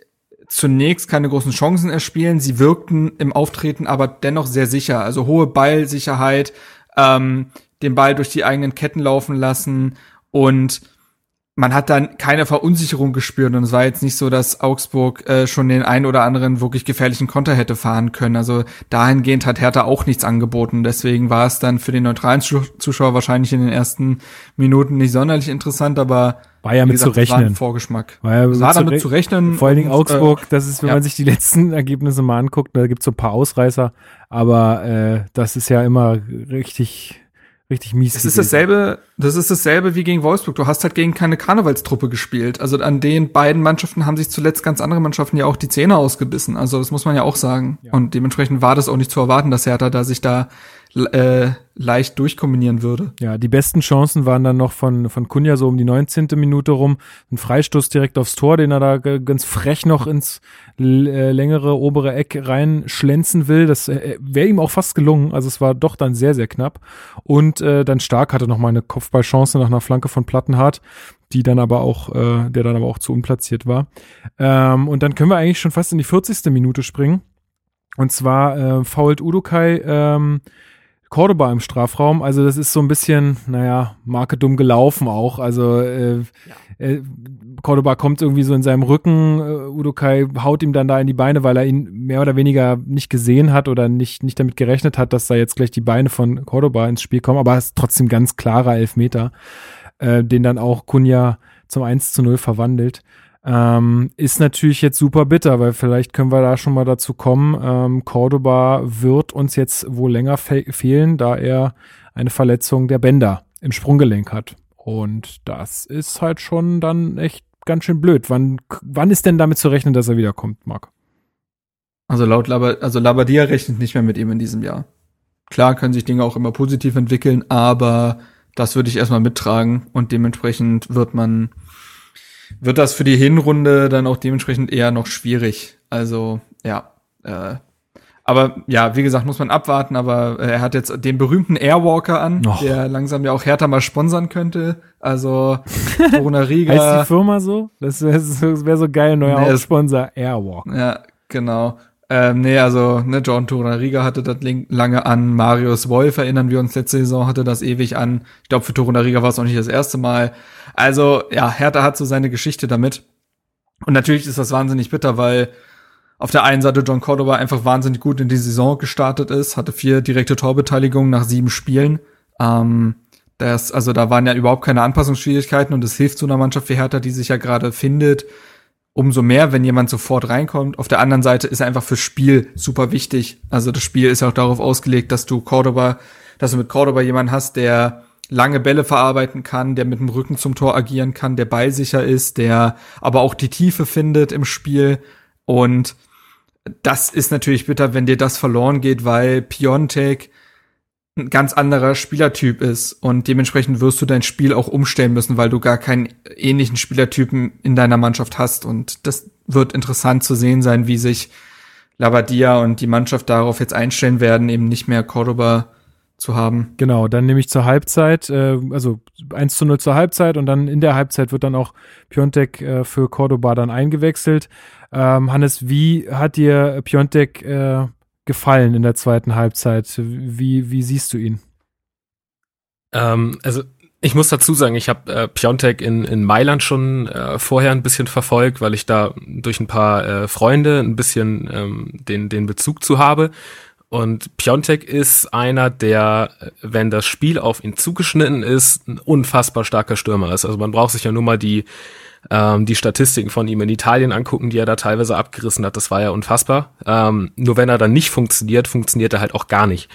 zunächst keine großen Chancen erspielen, sie wirkten im Auftreten aber dennoch sehr sicher. Also hohe Ballsicherheit, ähm, den Ball durch die eigenen Ketten laufen lassen und man hat dann keine Verunsicherung gespürt und es war jetzt nicht so, dass Augsburg äh, schon den einen oder anderen wirklich gefährlichen Konter hätte fahren können. Also dahingehend hat Hertha auch nichts angeboten. Deswegen war es dann für den neutralen Zuschauer wahrscheinlich in den ersten Minuten nicht sonderlich interessant, aber war ja mit gesagt, zu rechnen. War ein Vorgeschmack. War, ja war damit zu rechnen. Vor allen Dingen Augsburg, äh, das ist, wenn ja. man sich die letzten Ergebnisse mal anguckt, da gibt's so ein paar Ausreißer, aber äh, das ist ja immer richtig richtig mies. Es ist dasselbe, das ist dasselbe wie gegen Wolfsburg. Du hast halt gegen keine Karnevalstruppe gespielt. Also an den beiden Mannschaften haben sich zuletzt ganz andere Mannschaften ja auch die Zähne ausgebissen. Also das muss man ja auch sagen. Ja. Und dementsprechend war das auch nicht zu erwarten, dass Hertha da sich da äh, leicht durchkombinieren würde. Ja, die besten Chancen waren dann noch von, von Kunja so um die 19. Minute rum. Ein Freistoß direkt aufs Tor, den er da ganz frech noch ins äh, längere obere Eck reinschlänzen will. Das äh, wäre ihm auch fast gelungen. Also es war doch dann sehr, sehr knapp. Und äh, dann Stark hatte noch mal eine Kopfballchance nach einer Flanke von Plattenhardt, die dann aber auch, äh, der dann aber auch zu unplatziert war. Ähm, und dann können wir eigentlich schon fast in die 40. Minute springen. Und zwar äh, fault Udukai ähm, Cordoba im Strafraum. Also das ist so ein bisschen, naja, Marke dumm gelaufen auch. Also äh, ja. äh, Cordoba kommt irgendwie so in seinem Rücken, äh, Udokai haut ihm dann da in die Beine, weil er ihn mehr oder weniger nicht gesehen hat oder nicht, nicht damit gerechnet hat, dass da jetzt gleich die Beine von Cordoba ins Spiel kommen. Aber es ist trotzdem ganz klarer Elfmeter, äh, den dann auch Kunja zum 1 zu 0 verwandelt. Ähm, ist natürlich jetzt super bitter, weil vielleicht können wir da schon mal dazu kommen. Ähm, Cordoba wird uns jetzt wohl länger fe fehlen, da er eine Verletzung der Bänder im Sprunggelenk hat. Und das ist halt schon dann echt ganz schön blöd. Wann, wann ist denn damit zu rechnen, dass er wiederkommt, Marc? Also laut Laber, also Labadia rechnet nicht mehr mit ihm in diesem Jahr. Klar können sich Dinge auch immer positiv entwickeln, aber das würde ich erstmal mittragen und dementsprechend wird man wird das für die Hinrunde dann auch dementsprechend eher noch schwierig. Also ja, äh, aber ja, wie gesagt, muss man abwarten, aber äh, er hat jetzt den berühmten Airwalker an, oh. der langsam ja auch härter mal sponsern könnte. Also Corona Riga. heißt die Firma so? Das wäre wär so geil, neuer nee, Hauptsponsor, Airwalker. Ja, genau. Ähm, nee, also, ne, John Torunariga hatte das lange an, Marius Wolf, erinnern wir uns, letzte Saison hatte das ewig an. Ich glaube, für Torunariga war es auch nicht das erste Mal. Also, ja, Hertha hat so seine Geschichte damit. Und natürlich ist das wahnsinnig bitter, weil auf der einen Seite John Cordoba einfach wahnsinnig gut in die Saison gestartet ist, hatte vier direkte Torbeteiligungen nach sieben Spielen. Ähm, das, also da waren ja überhaupt keine Anpassungsschwierigkeiten und es hilft so einer Mannschaft wie Hertha, die sich ja gerade findet, umso mehr, wenn jemand sofort reinkommt. Auf der anderen Seite ist er einfach fürs Spiel super wichtig. Also das Spiel ist ja auch darauf ausgelegt, dass du Cordoba, dass du mit Cordoba jemanden hast, der lange Bälle verarbeiten kann, der mit dem Rücken zum Tor agieren kann, der ballsicher ist, der aber auch die Tiefe findet im Spiel. Und das ist natürlich bitter, wenn dir das verloren geht, weil Piontek ein ganz anderer Spielertyp ist und dementsprechend wirst du dein Spiel auch umstellen müssen, weil du gar keinen ähnlichen Spielertypen in deiner Mannschaft hast und das wird interessant zu sehen sein, wie sich Labadia und die Mannschaft darauf jetzt einstellen werden, eben nicht mehr Cordoba zu haben. Genau, dann nehme ich zur Halbzeit, äh, also 1 zu 0 zur Halbzeit und dann in der Halbzeit wird dann auch Piontek äh, für Cordoba dann eingewechselt. Ähm, Hannes, wie hat dir Piontek äh, gefallen in der zweiten Halbzeit? Wie, wie siehst du ihn? Ähm, also ich muss dazu sagen, ich habe äh, Piontek in, in Mailand schon äh, vorher ein bisschen verfolgt, weil ich da durch ein paar äh, Freunde ein bisschen ähm, den, den Bezug zu habe. Und Piontek ist einer, der, wenn das Spiel auf ihn zugeschnitten ist, ein unfassbar starker Stürmer ist. Also man braucht sich ja nur mal die ähm, die Statistiken von ihm in Italien angucken, die er da teilweise abgerissen hat, das war ja unfassbar. Ähm, nur wenn er dann nicht funktioniert, funktioniert er halt auch gar nicht.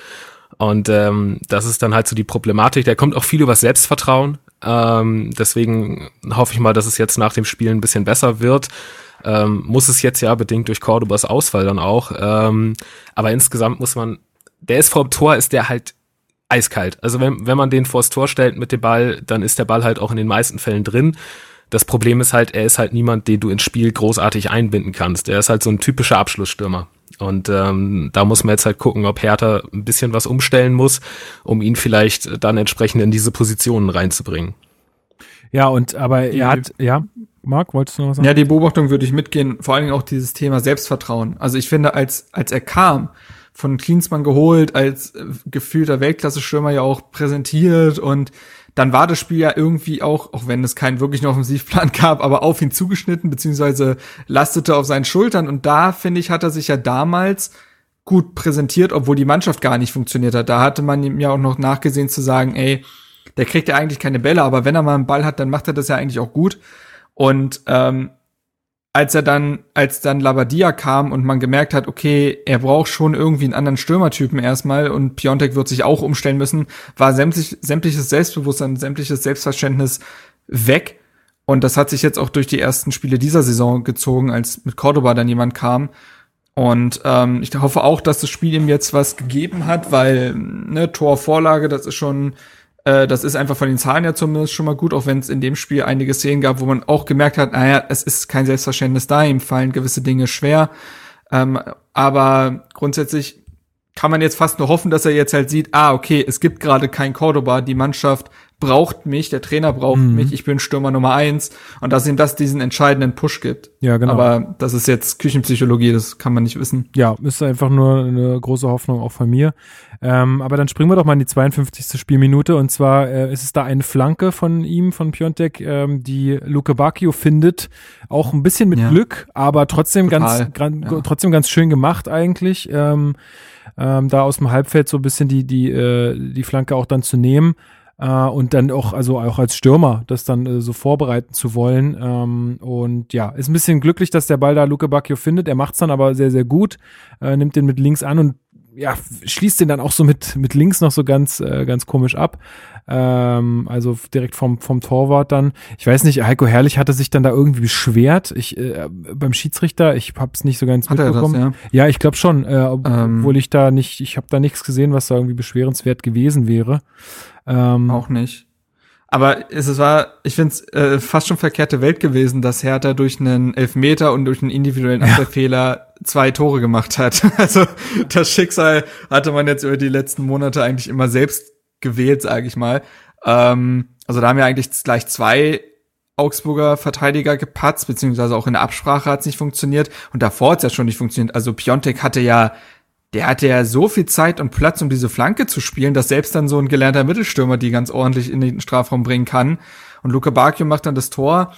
Und ähm, das ist dann halt so die Problematik. Der kommt auch viel über Selbstvertrauen. Ähm, deswegen hoffe ich mal, dass es jetzt nach dem Spiel ein bisschen besser wird. Ähm, muss es jetzt ja bedingt durch Cordobas Ausfall dann auch. Ähm, aber insgesamt muss man, der ist vor dem Tor, ist der halt eiskalt. Also wenn, wenn man den vors Tor stellt mit dem Ball, dann ist der Ball halt auch in den meisten Fällen drin. Das Problem ist halt, er ist halt niemand, den du ins Spiel großartig einbinden kannst. Er ist halt so ein typischer Abschlussstürmer. Und ähm, da muss man jetzt halt gucken, ob Hertha ein bisschen was umstellen muss, um ihn vielleicht dann entsprechend in diese Positionen reinzubringen. Ja, und aber er hat, ja, Marc, wolltest du noch was sagen? Ja, die Beobachtung würde ich mitgehen, vor allen Dingen auch dieses Thema Selbstvertrauen. Also ich finde, als, als er kam, von Klinsmann geholt, als äh, gefühlter Weltklasse-Stürmer ja auch präsentiert und dann war das Spiel ja irgendwie auch, auch wenn es keinen wirklichen Offensivplan gab, aber auf ihn zugeschnitten, beziehungsweise lastete auf seinen Schultern. Und da, finde ich, hat er sich ja damals gut präsentiert, obwohl die Mannschaft gar nicht funktioniert hat. Da hatte man ihm ja auch noch nachgesehen zu sagen, ey, der kriegt ja eigentlich keine Bälle, aber wenn er mal einen Ball hat, dann macht er das ja eigentlich auch gut. Und ähm, als er dann, als dann Labadia kam und man gemerkt hat, okay, er braucht schon irgendwie einen anderen Stürmertypen erstmal und Piontek wird sich auch umstellen müssen, war sämtlich, sämtliches Selbstbewusstsein, sämtliches Selbstverständnis weg. Und das hat sich jetzt auch durch die ersten Spiele dieser Saison gezogen, als mit Cordoba dann jemand kam. Und ähm, ich hoffe auch, dass das Spiel ihm jetzt was gegeben hat, weil ne, Torvorlage, das ist schon äh, das ist einfach von den Zahlen ja zumindest schon mal gut, auch wenn es in dem Spiel einige Szenen gab, wo man auch gemerkt hat, naja, es ist kein Selbstverständnis da, ihm fallen gewisse Dinge schwer. Ähm, aber grundsätzlich kann man jetzt fast nur hoffen, dass er jetzt halt sieht, ah, okay, es gibt gerade kein Cordoba, die Mannschaft braucht mich, der Trainer braucht mhm. mich, ich bin Stürmer Nummer eins und dass ihm das diesen entscheidenden Push gibt. Ja, genau. Aber das ist jetzt Küchenpsychologie, das kann man nicht wissen. Ja, ist einfach nur eine große Hoffnung auch von mir. Ähm, aber dann springen wir doch mal in die 52. Spielminute und zwar äh, ist es da eine Flanke von ihm, von Piontek, ähm, die Luke Bacchio findet, auch ein bisschen mit ja. Glück, aber trotzdem Total. ganz, ja. trotzdem ganz schön gemacht eigentlich. Ähm, ähm, da aus dem Halbfeld so ein bisschen die, die, äh, die Flanke auch dann zu nehmen äh, und dann auch, also auch als Stürmer, das dann äh, so vorbereiten zu wollen. Ähm, und ja, ist ein bisschen glücklich, dass der Ball da Luke Bacchio findet. Er macht's dann aber sehr, sehr gut, äh, nimmt den mit links an und ja, schließt den dann auch so mit, mit links noch so ganz, äh, ganz komisch ab. Ähm, also direkt vom, vom Torwart dann. Ich weiß nicht, Heiko Herrlich hatte sich dann da irgendwie beschwert. Ich, äh, beim Schiedsrichter, ich hab's nicht so ganz Hat mitbekommen. Das, ja? ja? ich glaube schon, äh, ähm. obwohl ich da nicht, ich habe da nichts gesehen, was da irgendwie beschwerenswert gewesen wäre. Ähm, auch nicht. Aber es war, ich finde es äh, fast schon verkehrte Welt gewesen, dass Hertha durch einen Elfmeter und durch einen individuellen Abwehrfehler ja. zwei Tore gemacht hat. Also das Schicksal hatte man jetzt über die letzten Monate eigentlich immer selbst gewählt, sage ich mal. Ähm, also da haben ja eigentlich gleich zwei Augsburger Verteidiger gepatzt, beziehungsweise auch in der Absprache hat es nicht funktioniert. Und davor hat es ja schon nicht funktioniert. Also Piontek hatte ja der hatte ja so viel Zeit und Platz, um diese Flanke zu spielen, dass selbst dann so ein gelernter Mittelstürmer die ganz ordentlich in den Strafraum bringen kann. Und Luke Bacchio macht dann das Tor.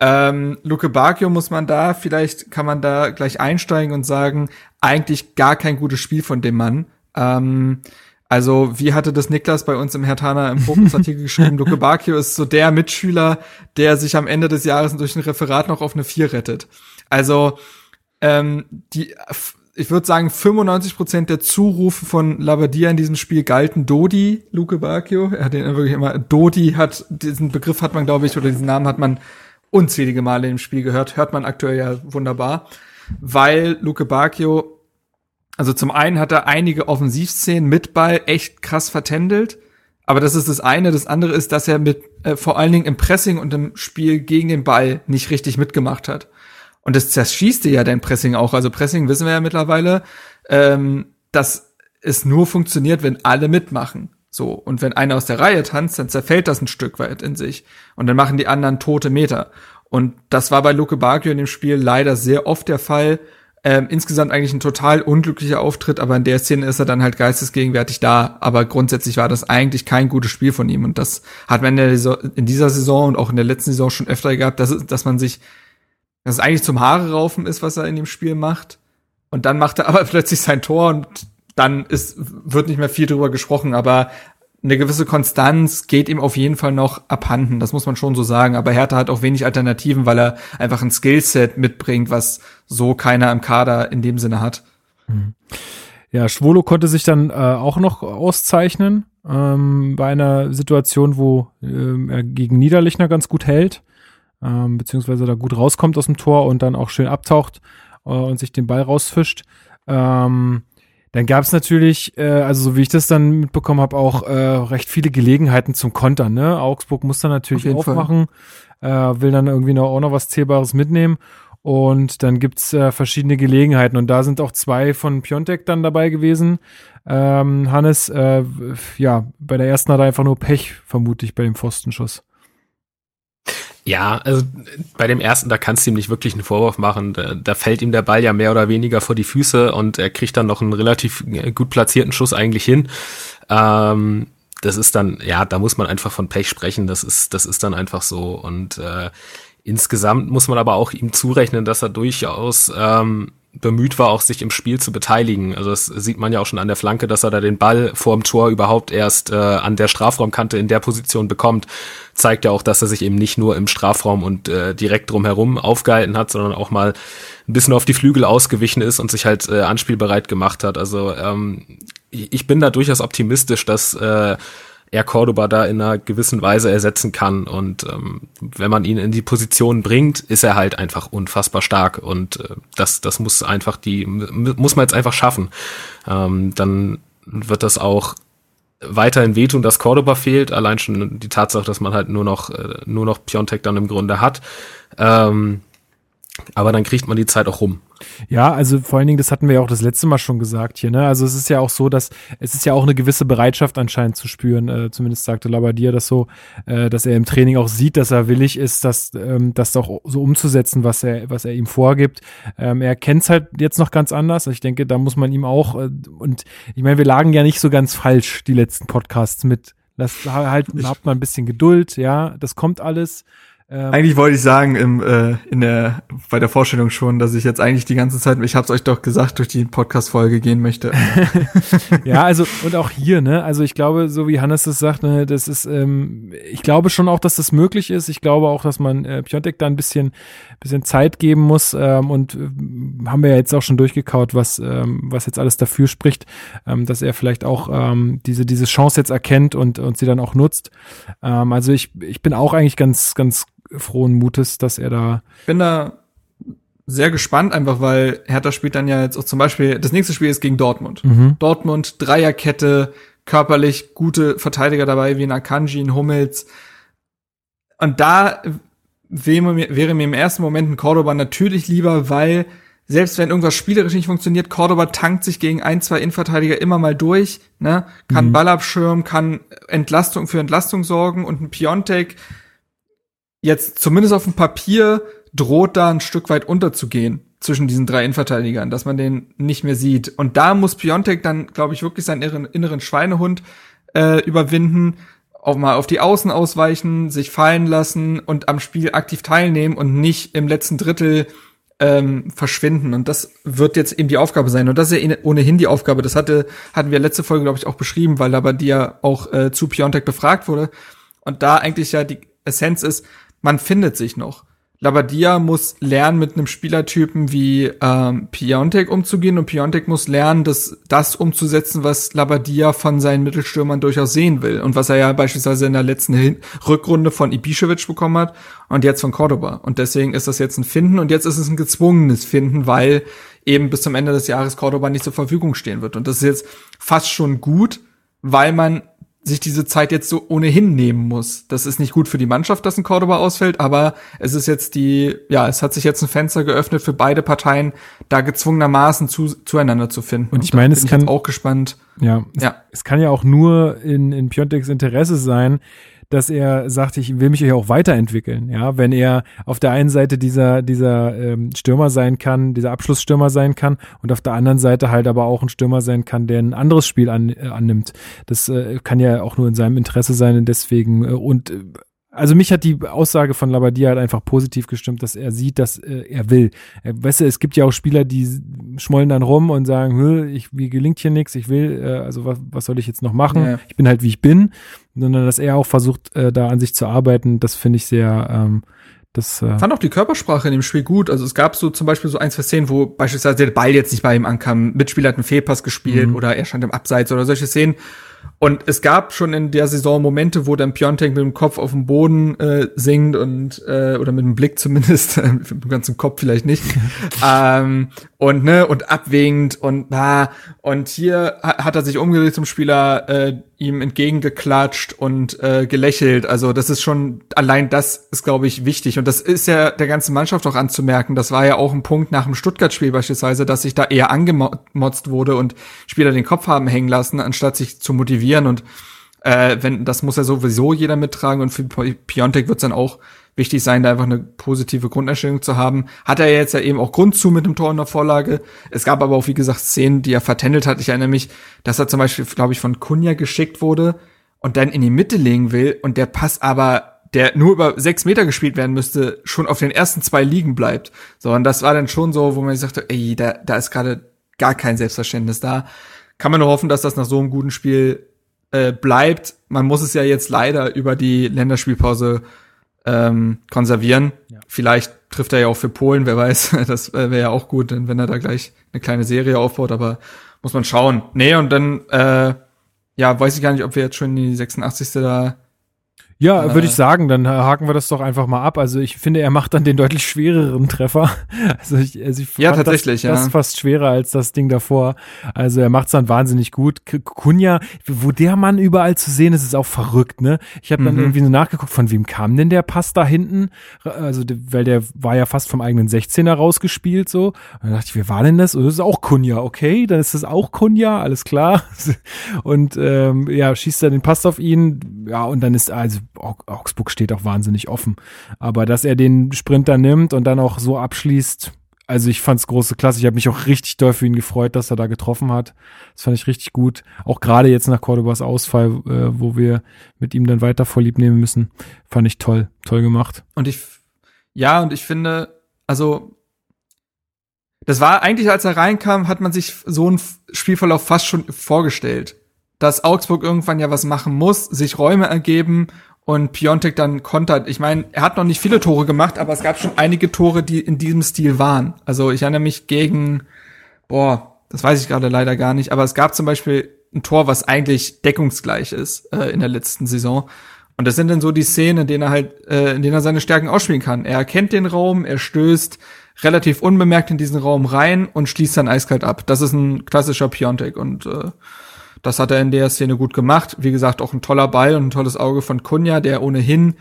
Ähm, Luke Bacchio muss man da, vielleicht kann man da gleich einsteigen und sagen, eigentlich gar kein gutes Spiel von dem Mann. Ähm, also, wie hatte das Niklas bei uns im Hertana im Fokusartikel geschrieben? Luke Bacchio ist so der Mitschüler, der sich am Ende des Jahres durch ein Referat noch auf eine Vier rettet. Also, ähm, die ich würde sagen, 95 Prozent der Zurufe von Labadia in diesem Spiel galten Dodi, Luke Bacchio. Er hat den wirklich immer, Dodi hat, diesen Begriff hat man, glaube ich, oder diesen Namen hat man unzählige Male im Spiel gehört. Hört man aktuell ja wunderbar. Weil Luke Bacchio, also zum einen hat er einige Offensivszenen mit Ball echt krass vertändelt. Aber das ist das eine. Das andere ist, dass er mit, äh, vor allen Dingen im Pressing und im Spiel gegen den Ball nicht richtig mitgemacht hat. Und das zerschießt dir ja dein Pressing auch. Also Pressing wissen wir ja mittlerweile, ähm, dass es nur funktioniert, wenn alle mitmachen. So. Und wenn einer aus der Reihe tanzt, dann zerfällt das ein Stück weit in sich. Und dann machen die anderen tote Meter. Und das war bei Luke Bacchio in dem Spiel leider sehr oft der Fall. Ähm, insgesamt eigentlich ein total unglücklicher Auftritt, aber in der Szene ist er dann halt geistesgegenwärtig da. Aber grundsätzlich war das eigentlich kein gutes Spiel von ihm. Und das hat man in, Saison, in dieser Saison und auch in der letzten Saison schon öfter gehabt, dass, dass man sich dass es eigentlich zum Haare raufen ist, was er in dem Spiel macht. Und dann macht er aber plötzlich sein Tor und dann ist, wird nicht mehr viel drüber gesprochen, aber eine gewisse Konstanz geht ihm auf jeden Fall noch abhanden, das muss man schon so sagen. Aber Hertha hat auch wenig Alternativen, weil er einfach ein Skillset mitbringt, was so keiner im Kader in dem Sinne hat. Mhm. Ja, Schwolo konnte sich dann äh, auch noch auszeichnen ähm, bei einer Situation, wo äh, er gegen Niederlichner ganz gut hält ähm, beziehungsweise da gut rauskommt aus dem Tor und dann auch schön abtaucht äh, und sich den Ball rausfischt. Ähm, dann gab es natürlich, äh, also so wie ich das dann mitbekommen habe, auch äh, recht viele Gelegenheiten zum Kontern. Ne? Augsburg muss dann natürlich aufmachen, äh, will dann irgendwie noch, auch noch was Zählbares mitnehmen. Und dann gibt's äh, verschiedene Gelegenheiten. Und da sind auch zwei von Piontek dann dabei gewesen. Ähm, Hannes, äh, ja, bei der ersten hat er einfach nur Pech, vermute ich, bei dem Pfostenschuss. Ja, also bei dem ersten, da kannst du ihm nicht wirklich einen Vorwurf machen. Da, da, fällt ihm der Ball ja mehr oder weniger vor die Füße und er kriegt dann noch einen relativ äh, gut platzierten Schuss eigentlich hin. Ähm, das ist dann, ja, da muss man einfach von Pech sprechen. Das ist, das ist dann einfach so. Und äh, insgesamt muss man aber auch ihm zurechnen, dass er durchaus ähm, bemüht war, auch sich im Spiel zu beteiligen. Also das sieht man ja auch schon an der Flanke, dass er da den Ball vorm Tor überhaupt erst äh, an der Strafraumkante in der Position bekommt. Zeigt ja auch, dass er sich eben nicht nur im Strafraum und äh, direkt drumherum aufgehalten hat, sondern auch mal ein bisschen auf die Flügel ausgewichen ist und sich halt äh, anspielbereit gemacht hat. Also ähm, ich bin da durchaus optimistisch, dass äh, er Cordoba da in einer gewissen Weise ersetzen kann. Und ähm, wenn man ihn in die Position bringt, ist er halt einfach unfassbar stark. Und äh, das, das muss einfach die, muss man jetzt einfach schaffen. Ähm, dann wird das auch weiterhin wehtun, dass Cordoba fehlt. Allein schon die Tatsache, dass man halt nur noch, äh, nur noch Piontek dann im Grunde hat. Ähm, aber dann kriegt man die Zeit auch rum. Ja, also vor allen Dingen, das hatten wir ja auch das letzte Mal schon gesagt hier, ne? Also es ist ja auch so, dass es ist ja auch eine gewisse Bereitschaft anscheinend zu spüren, äh, zumindest sagte Labadia das so, äh, dass er im Training auch sieht, dass er willig ist, das, ähm, das auch so umzusetzen, was er, was er ihm vorgibt. Ähm, er kennt es halt jetzt noch ganz anders. Ich denke, da muss man ihm auch, äh, und ich meine, wir lagen ja nicht so ganz falsch, die letzten Podcasts mit. Lasst halt, habt mal ein bisschen Geduld, ja, das kommt alles. Ähm, eigentlich wollte ich sagen im, äh, in der bei der Vorstellung schon, dass ich jetzt eigentlich die ganze Zeit, ich habe es euch doch gesagt, durch die Podcast-Folge gehen möchte. ja, also und auch hier, ne? Also ich glaube, so wie Hannes das sagt, ne, das ist, ähm, ich glaube schon auch, dass das möglich ist. Ich glaube auch, dass man äh, Piontek da ein bisschen, bisschen Zeit geben muss ähm, und äh, haben wir ja jetzt auch schon durchgekaut, was, ähm, was jetzt alles dafür spricht, ähm, dass er vielleicht auch ähm, diese diese Chance jetzt erkennt und und sie dann auch nutzt. Ähm, also ich ich bin auch eigentlich ganz ganz frohen Mutes, dass er da. Bin da sehr gespannt, einfach weil Hertha spielt dann ja jetzt auch zum Beispiel, das nächste Spiel ist gegen Dortmund. Mhm. Dortmund, Dreierkette, körperlich gute Verteidiger dabei, wie Nakanji, in Hummels. Und da wäre mir, wäre mir im ersten Moment ein Cordoba natürlich lieber, weil selbst wenn irgendwas spielerisch nicht funktioniert, Cordoba tankt sich gegen ein, zwei Innenverteidiger immer mal durch, ne? kann mhm. Ball abschirmen, kann Entlastung für Entlastung sorgen und ein Piontek jetzt zumindest auf dem Papier droht da ein Stück weit unterzugehen zwischen diesen drei Innenverteidigern, dass man den nicht mehr sieht. Und da muss Piontek dann, glaube ich, wirklich seinen inneren, Schweinehund äh, überwinden, auch mal auf die Außen ausweichen, sich fallen lassen und am Spiel aktiv teilnehmen und nicht im letzten Drittel ähm, verschwinden. Und das wird jetzt eben die Aufgabe sein. Und das ist ja ohnehin die Aufgabe. Das hatte, hatten wir letzte Folge, glaube ich, auch beschrieben, weil aber die ja auch äh, zu Piontek befragt wurde. Und da eigentlich ja die Essenz ist, man findet sich noch. Labadia muss lernen, mit einem Spielertypen wie ähm, Piontek umzugehen und Piontek muss lernen, das, das umzusetzen, was Labadia von seinen Mittelstürmern durchaus sehen will und was er ja beispielsweise in der letzten Hin Rückrunde von Ibišević bekommen hat und jetzt von Cordoba. Und deswegen ist das jetzt ein Finden und jetzt ist es ein gezwungenes Finden, weil eben bis zum Ende des Jahres Cordoba nicht zur Verfügung stehen wird. Und das ist jetzt fast schon gut, weil man sich diese Zeit jetzt so ohnehin nehmen muss. Das ist nicht gut für die Mannschaft, dass ein Cordoba ausfällt, aber es ist jetzt die, ja, es hat sich jetzt ein Fenster geöffnet für beide Parteien, da gezwungenermaßen zu, zueinander zu finden. Und ich meine, es kann auch gespannt. Ja, ja. Es, es, kann ja auch nur in, in Piontek's Interesse sein, dass er sagt, ich will mich auch weiterentwickeln. Ja, wenn er auf der einen Seite dieser, dieser ähm, Stürmer sein kann, dieser Abschlussstürmer sein kann und auf der anderen Seite halt aber auch ein Stürmer sein kann, der ein anderes Spiel an, äh, annimmt. Das äh, kann ja auch nur in seinem Interesse sein und deswegen äh, und äh, also mich hat die Aussage von Labadia halt einfach positiv gestimmt, dass er sieht, dass äh, er will. Äh, weißt du, es gibt ja auch Spieler, die schmollen dann rum und sagen, ich, mir gelingt hier nichts, ich will, äh, also was, was soll ich jetzt noch machen? Ja. Ich bin halt wie ich bin, sondern dass er auch versucht, äh, da an sich zu arbeiten, das finde ich sehr, ähm, das äh fand auch die Körpersprache in dem Spiel gut. Also es gab so zum Beispiel so ein, zwei Szenen, wo beispielsweise der Ball jetzt nicht bei ihm ankam, Mitspieler hat einen Fehlpass gespielt mhm. oder er stand im Abseits oder solche Szenen, und es gab schon in der Saison Momente, wo dann Piontek mit dem Kopf auf dem Boden äh, singt und äh, oder mit dem Blick zumindest, mit dem ganzen Kopf vielleicht nicht. ähm, und ne und abwinkend und ah, und hier hat er sich umgedreht zum Spieler, äh, ihm entgegengeklatscht und äh, gelächelt. Also das ist schon allein das ist glaube ich wichtig und das ist ja der ganzen Mannschaft auch anzumerken. Das war ja auch ein Punkt nach dem Stuttgart-Spiel beispielsweise, dass sich da eher angemotzt wurde und Spieler den Kopf haben hängen lassen, anstatt sich zu motivieren und äh, wenn das muss ja sowieso jeder mittragen und für Piontek wird's dann auch wichtig sein, da einfach eine positive Grundeinstellung zu haben. Hat er jetzt ja eben auch Grund zu mit dem Tor in der Vorlage. Es gab aber auch, wie gesagt, Szenen, die er vertändelt hat. Ich erinnere mich, dass er zum Beispiel, glaube ich, von Kunja geschickt wurde und dann in die Mitte legen will und der Pass aber der nur über sechs Meter gespielt werden müsste, schon auf den ersten zwei liegen bleibt. So, und das war dann schon so, wo man sich sagte, ey, da, da ist gerade gar kein Selbstverständnis da. Kann man nur hoffen, dass das nach so einem guten Spiel äh, bleibt. Man muss es ja jetzt leider über die Länderspielpause ähm, konservieren. Ja. Vielleicht trifft er ja auch für Polen, wer weiß. Das äh, wäre ja auch gut, wenn er da gleich eine kleine Serie aufbaut, aber muss man schauen. Nee, und dann, äh, ja, weiß ich gar nicht, ob wir jetzt schon die 86. da ja, äh, würde ich sagen, dann haken wir das doch einfach mal ab. Also ich finde, er macht dann den deutlich schwereren Treffer. Also ich, also ich ja, tatsächlich, das, ja. das ist fast schwerer als das Ding davor. Also er macht's dann wahnsinnig gut. Kunja, wo der Mann überall zu sehen ist, ist auch verrückt, ne? Ich habe dann mhm. irgendwie so nachgeguckt, von wem kam denn der Pass da hinten? Also weil der war ja fast vom eigenen 16er rausgespielt so. Und dann dachte ich, wer war denn das? Und das ist auch Kunja, okay, dann ist das auch Kunja, alles klar. Und ähm, ja, schießt dann den Pass auf ihn. Ja, und dann ist also Augsburg steht auch wahnsinnig offen. Aber dass er den Sprinter nimmt und dann auch so abschließt, also ich fand's große Klasse. Ich habe mich auch richtig doll für ihn gefreut, dass er da getroffen hat. Das fand ich richtig gut. Auch gerade jetzt nach Cordobas Ausfall, äh, wo wir mit ihm dann weiter vorlieb nehmen müssen, fand ich toll, toll gemacht. Und ich, ja, und ich finde, also das war eigentlich, als er reinkam, hat man sich so einen Spielverlauf fast schon vorgestellt, dass Augsburg irgendwann ja was machen muss, sich Räume ergeben und Piontek dann kontert. Ich meine, er hat noch nicht viele Tore gemacht, aber es gab schon einige Tore, die in diesem Stil waren. Also ich erinnere mich gegen, boah, das weiß ich gerade leider gar nicht, aber es gab zum Beispiel ein Tor, was eigentlich deckungsgleich ist äh, in der letzten Saison. Und das sind dann so die Szenen, in denen er halt, äh, in denen er seine Stärken ausspielen kann. Er erkennt den Raum, er stößt relativ unbemerkt in diesen Raum rein und schließt dann eiskalt ab. Das ist ein klassischer Piontek und äh, das hat er in der Szene gut gemacht. Wie gesagt, auch ein toller Ball und ein tolles Auge von Kunja, der ohnehin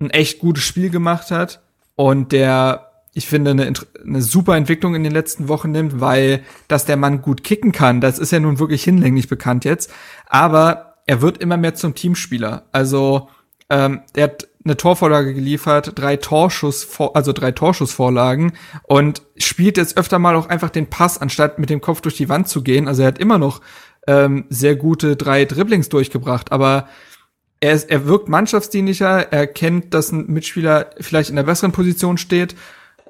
ein echt gutes Spiel gemacht hat und der ich finde, eine, eine super Entwicklung in den letzten Wochen nimmt, weil dass der Mann gut kicken kann, das ist ja nun wirklich hinlänglich bekannt jetzt. Aber er wird immer mehr zum Teamspieler. Also ähm, er hat eine Torvorlage geliefert, drei Torschuss, also drei Torschussvorlagen und spielt jetzt öfter mal auch einfach den Pass, anstatt mit dem Kopf durch die Wand zu gehen. Also er hat immer noch ähm, sehr gute drei Dribblings durchgebracht, aber er, ist, er wirkt mannschaftsdienlicher, er kennt, dass ein Mitspieler vielleicht in der besseren Position steht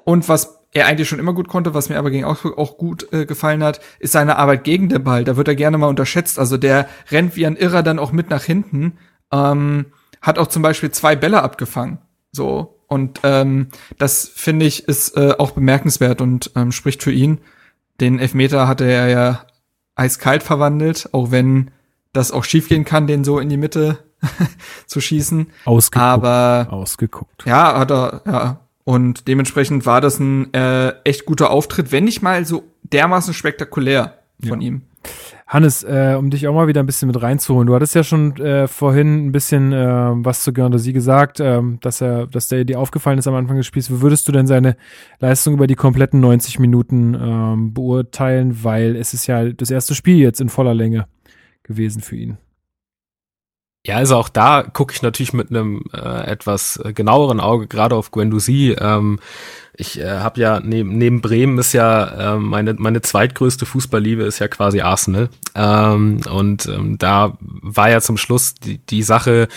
und was er eigentlich schon immer gut konnte, was mir aber gegen Augsburg auch gut äh, gefallen hat, ist seine Arbeit gegen den Ball. Da wird er gerne mal unterschätzt. Also der rennt wie ein Irrer dann auch mit nach hinten. Ähm, hat auch zum Beispiel zwei Bälle abgefangen. So. Und ähm, das finde ich ist äh, auch bemerkenswert und ähm, spricht für ihn. Den Elfmeter hatte er ja eiskalt verwandelt, auch wenn das auch schiefgehen kann, den so in die Mitte zu schießen. Ausgeguckt. Aber ausgeguckt. Ja, hat er, ja. Und dementsprechend war das ein äh, echt guter Auftritt, wenn nicht mal so dermaßen spektakulär von ja. ihm. Hannes, äh, um dich auch mal wieder ein bisschen mit reinzuholen. Du hattest ja schon äh, vorhin ein bisschen äh, was zu Guendouzi gesagt, äh, dass er, dass der dir aufgefallen ist am Anfang des Spiels. Wie würdest du denn seine Leistung über die kompletten 90 Minuten ähm, beurteilen? Weil es ist ja das erste Spiel jetzt in voller Länge gewesen für ihn. Ja, also auch da gucke ich natürlich mit einem äh, etwas genaueren Auge gerade auf Guendouzi. Ähm, ich äh, habe ja neben, neben Bremen ist ja äh, meine meine zweitgrößte Fußballliebe ist ja quasi Arsenal ähm, und ähm, da war ja zum Schluss die, die Sache,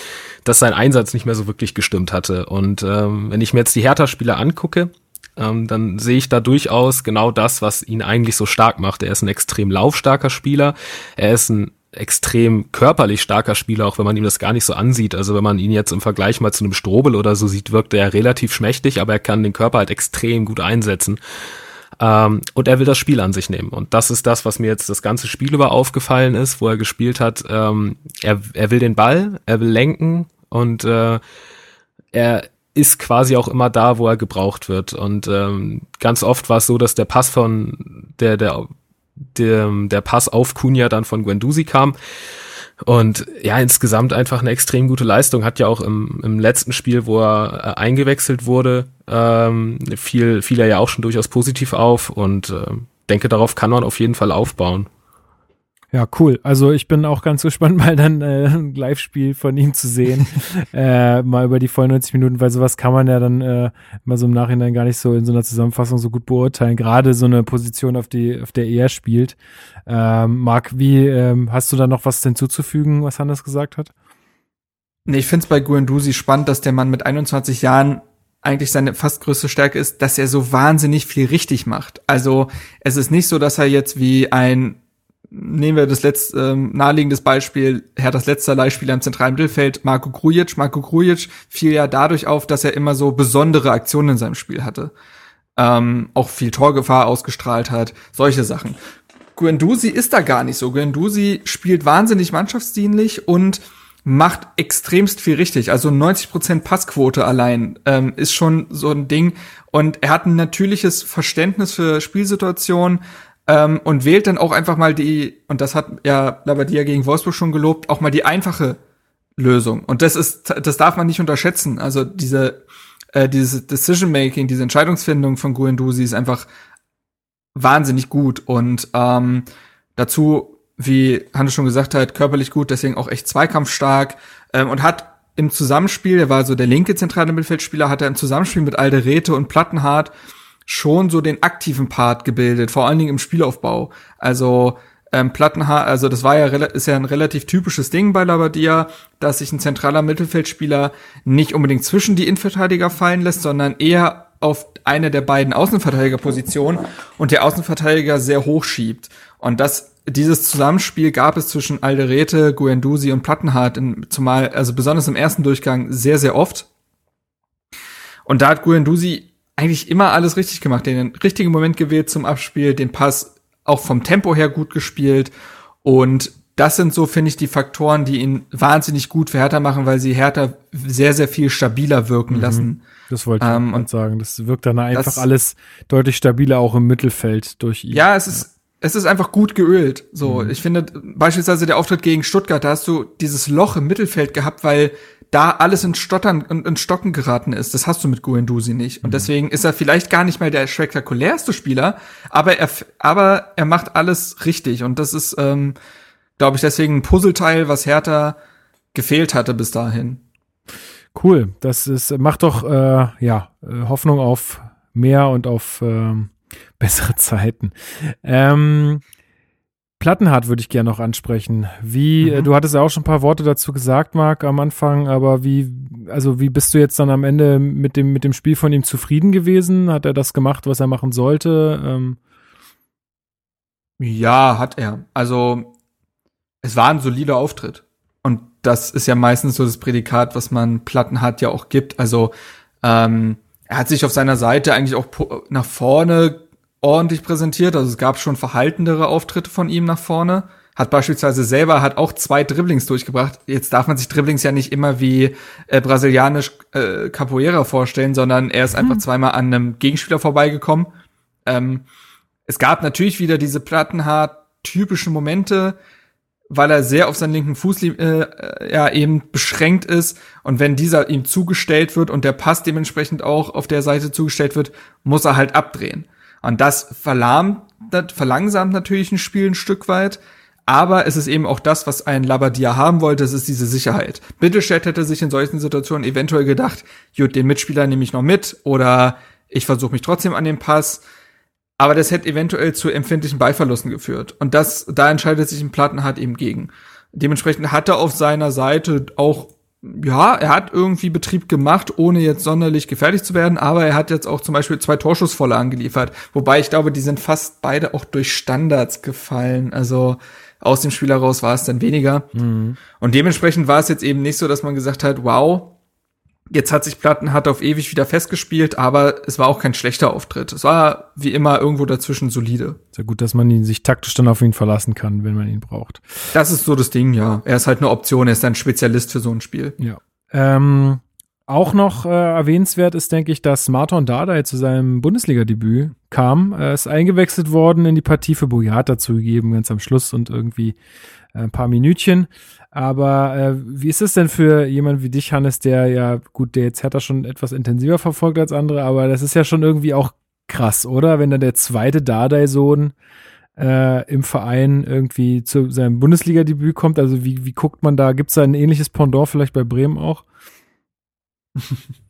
dass sein Einsatz nicht mehr so wirklich gestimmt hatte und ähm, wenn ich mir jetzt die Hertha-Spieler angucke, ähm, dann sehe ich da durchaus genau das, was ihn eigentlich so stark macht. Er ist ein extrem laufstarker Spieler, er ist ein extrem körperlich starker Spieler, auch wenn man ihm das gar nicht so ansieht. Also wenn man ihn jetzt im Vergleich mal zu einem Strobel oder so sieht, wirkt er relativ schmächtig, aber er kann den Körper halt extrem gut einsetzen. Ähm, und er will das Spiel an sich nehmen. Und das ist das, was mir jetzt das ganze Spiel über aufgefallen ist, wo er gespielt hat. Ähm, er, er will den Ball, er will lenken und äh, er ist quasi auch immer da, wo er gebraucht wird. Und ähm, ganz oft war es so, dass der Pass von der, der der, der Pass auf Kunja dann von Guendouzi kam. Und ja, insgesamt einfach eine extrem gute Leistung. Hat ja auch im, im letzten Spiel, wo er äh, eingewechselt wurde, ähm, fiel, fiel er ja auch schon durchaus positiv auf und äh, denke, darauf kann man auf jeden Fall aufbauen. Ja, cool. Also ich bin auch ganz gespannt, mal dann äh, ein Live-Spiel von ihm zu sehen. äh, mal über die vollen 90 Minuten, weil sowas kann man ja dann äh, mal so im Nachhinein gar nicht so in so einer Zusammenfassung so gut beurteilen. Gerade so eine Position, auf die, auf der er spielt. Ähm, Marc, wie ähm, hast du da noch was hinzuzufügen, was Hannes gesagt hat? Nee, ich finde es bei Guendouzi spannend, dass der Mann mit 21 Jahren eigentlich seine fast größte Stärke ist, dass er so wahnsinnig viel richtig macht. Also es ist nicht so, dass er jetzt wie ein nehmen wir das letzte ähm, naheliegendes Beispiel, Herthas letzter Leihspieler im zentralen Mittelfeld, Marco Grujic. Marco Grujic fiel ja dadurch auf, dass er immer so besondere Aktionen in seinem Spiel hatte. Ähm, auch viel Torgefahr ausgestrahlt hat, solche Sachen. Guendouzi ist da gar nicht so. Guendouzi spielt wahnsinnig mannschaftsdienlich und macht extremst viel richtig. Also 90% Passquote allein ähm, ist schon so ein Ding. Und er hat ein natürliches Verständnis für Spielsituationen, ähm, und wählt dann auch einfach mal die, und das hat ja Labadia gegen Wolfsburg schon gelobt, auch mal die einfache Lösung. Und das ist, das darf man nicht unterschätzen. Also diese, äh, dieses Decision-Making, diese Entscheidungsfindung von Guendouzi ist einfach wahnsinnig gut. Und ähm, dazu, wie Hannes schon gesagt hat, körperlich gut, deswegen auch echt zweikampfstark ähm, und hat im Zusammenspiel, er war so der linke zentrale Mittelfeldspieler, hat er im Zusammenspiel mit Alderete und Plattenhardt schon so den aktiven Part gebildet, vor allen Dingen im Spielaufbau. Also ähm, Plattenhaar, also das war ja ist ja ein relativ typisches Ding bei Labadia, dass sich ein zentraler Mittelfeldspieler nicht unbedingt zwischen die Innenverteidiger fallen lässt, sondern eher auf eine der beiden Außenverteidigerpositionen und der Außenverteidiger sehr hoch schiebt. Und das dieses Zusammenspiel gab es zwischen Alderete, Guendouzi und Plattenhardt, in, zumal also besonders im ersten Durchgang sehr sehr oft. Und da hat Guendouzi eigentlich immer alles richtig gemacht, den richtigen Moment gewählt zum Abspiel, den Pass auch vom Tempo her gut gespielt und das sind so, finde ich, die Faktoren, die ihn wahnsinnig gut für Hertha machen, weil sie Hertha sehr, sehr viel stabiler wirken mhm. lassen. Das wollte ich ähm, und sagen. Das wirkt dann einfach das, alles deutlich stabiler auch im Mittelfeld durch ihn. Ja, es ist, es ist einfach gut geölt. So, mhm. ich finde beispielsweise der Auftritt gegen Stuttgart, da hast du dieses Loch im Mittelfeld gehabt, weil da alles in Stottern und in Stocken geraten ist. Das hast du mit Guendouzi nicht. Und mhm. deswegen ist er vielleicht gar nicht mal der spektakulärste Spieler, aber er, aber er macht alles richtig. Und das ist, ähm, glaube ich, deswegen ein Puzzleteil, was Hertha gefehlt hatte bis dahin. Cool. Das ist, macht doch, äh, ja, äh, Hoffnung auf mehr und auf ähm, bessere Zeiten. Ähm, Plattenhardt würde ich gerne noch ansprechen. Wie, äh, mhm. du hattest ja auch schon ein paar Worte dazu gesagt, Marc, am Anfang, aber wie, also wie bist du jetzt dann am Ende mit dem, mit dem Spiel von ihm zufrieden gewesen? Hat er das gemacht, was er machen sollte? Ähm ja, hat er. Also, es war ein solider Auftritt. Und das ist ja meistens so das Prädikat, was man Plattenhardt ja auch gibt. Also, ähm, er hat sich auf seiner Seite eigentlich auch nach vorne ordentlich präsentiert. Also es gab schon verhaltendere Auftritte von ihm nach vorne. Hat beispielsweise selber hat auch zwei Dribblings durchgebracht. Jetzt darf man sich Dribblings ja nicht immer wie äh, brasilianisch äh, Capoeira vorstellen, sondern er ist einfach mhm. zweimal an einem Gegenspieler vorbeigekommen. Ähm, es gab natürlich wieder diese Plattenhart typischen Momente, weil er sehr auf seinen linken Fuß äh, ja eben beschränkt ist und wenn dieser ihm zugestellt wird und der Pass dementsprechend auch auf der Seite zugestellt wird, muss er halt abdrehen. Und das verlahmt, verlangsamt natürlich ein Spiel ein Stück weit. Aber es ist eben auch das, was ein Labadia haben wollte, es ist diese Sicherheit. Mittelstädt hätte sich in solchen Situationen eventuell gedacht, gut, den Mitspieler nehme ich noch mit oder ich versuche mich trotzdem an den Pass. Aber das hätte eventuell zu empfindlichen Beiverlusten geführt. Und das, da entscheidet sich ein Plattenhardt eben gegen. Dementsprechend hat er auf seiner Seite auch ja, er hat irgendwie Betrieb gemacht, ohne jetzt sonderlich gefährlich zu werden, aber er hat jetzt auch zum Beispiel zwei Torschussvolle angeliefert. Wobei ich glaube, die sind fast beide auch durch Standards gefallen. Also aus dem Spiel heraus war es dann weniger. Mhm. Und dementsprechend war es jetzt eben nicht so, dass man gesagt hat, wow, Jetzt hat sich Plattenhardt auf ewig wieder festgespielt, aber es war auch kein schlechter Auftritt. Es war wie immer irgendwo dazwischen solide. Sehr gut, dass man ihn sich taktisch dann auf ihn verlassen kann, wenn man ihn braucht. Das ist so das Ding, ja. Er ist halt eine Option, er ist ein Spezialist für so ein Spiel. Ja. Ähm, auch noch äh, erwähnenswert ist, denke ich, dass Martin Dardai zu seinem Bundesliga-Debüt kam. Er ist eingewechselt worden in die Partie für Boyata zugegeben, ganz am Schluss und irgendwie ein paar Minütchen. Aber äh, wie ist es denn für jemand wie dich, Hannes, der ja, gut, der jetzt hat er schon etwas intensiver verfolgt als andere, aber das ist ja schon irgendwie auch krass, oder? Wenn dann der zweite Dardai-Sohn äh, im Verein irgendwie zu seinem Bundesliga-Debüt kommt? Also wie, wie guckt man da? Gibt es da ein ähnliches Pendant vielleicht bei Bremen auch?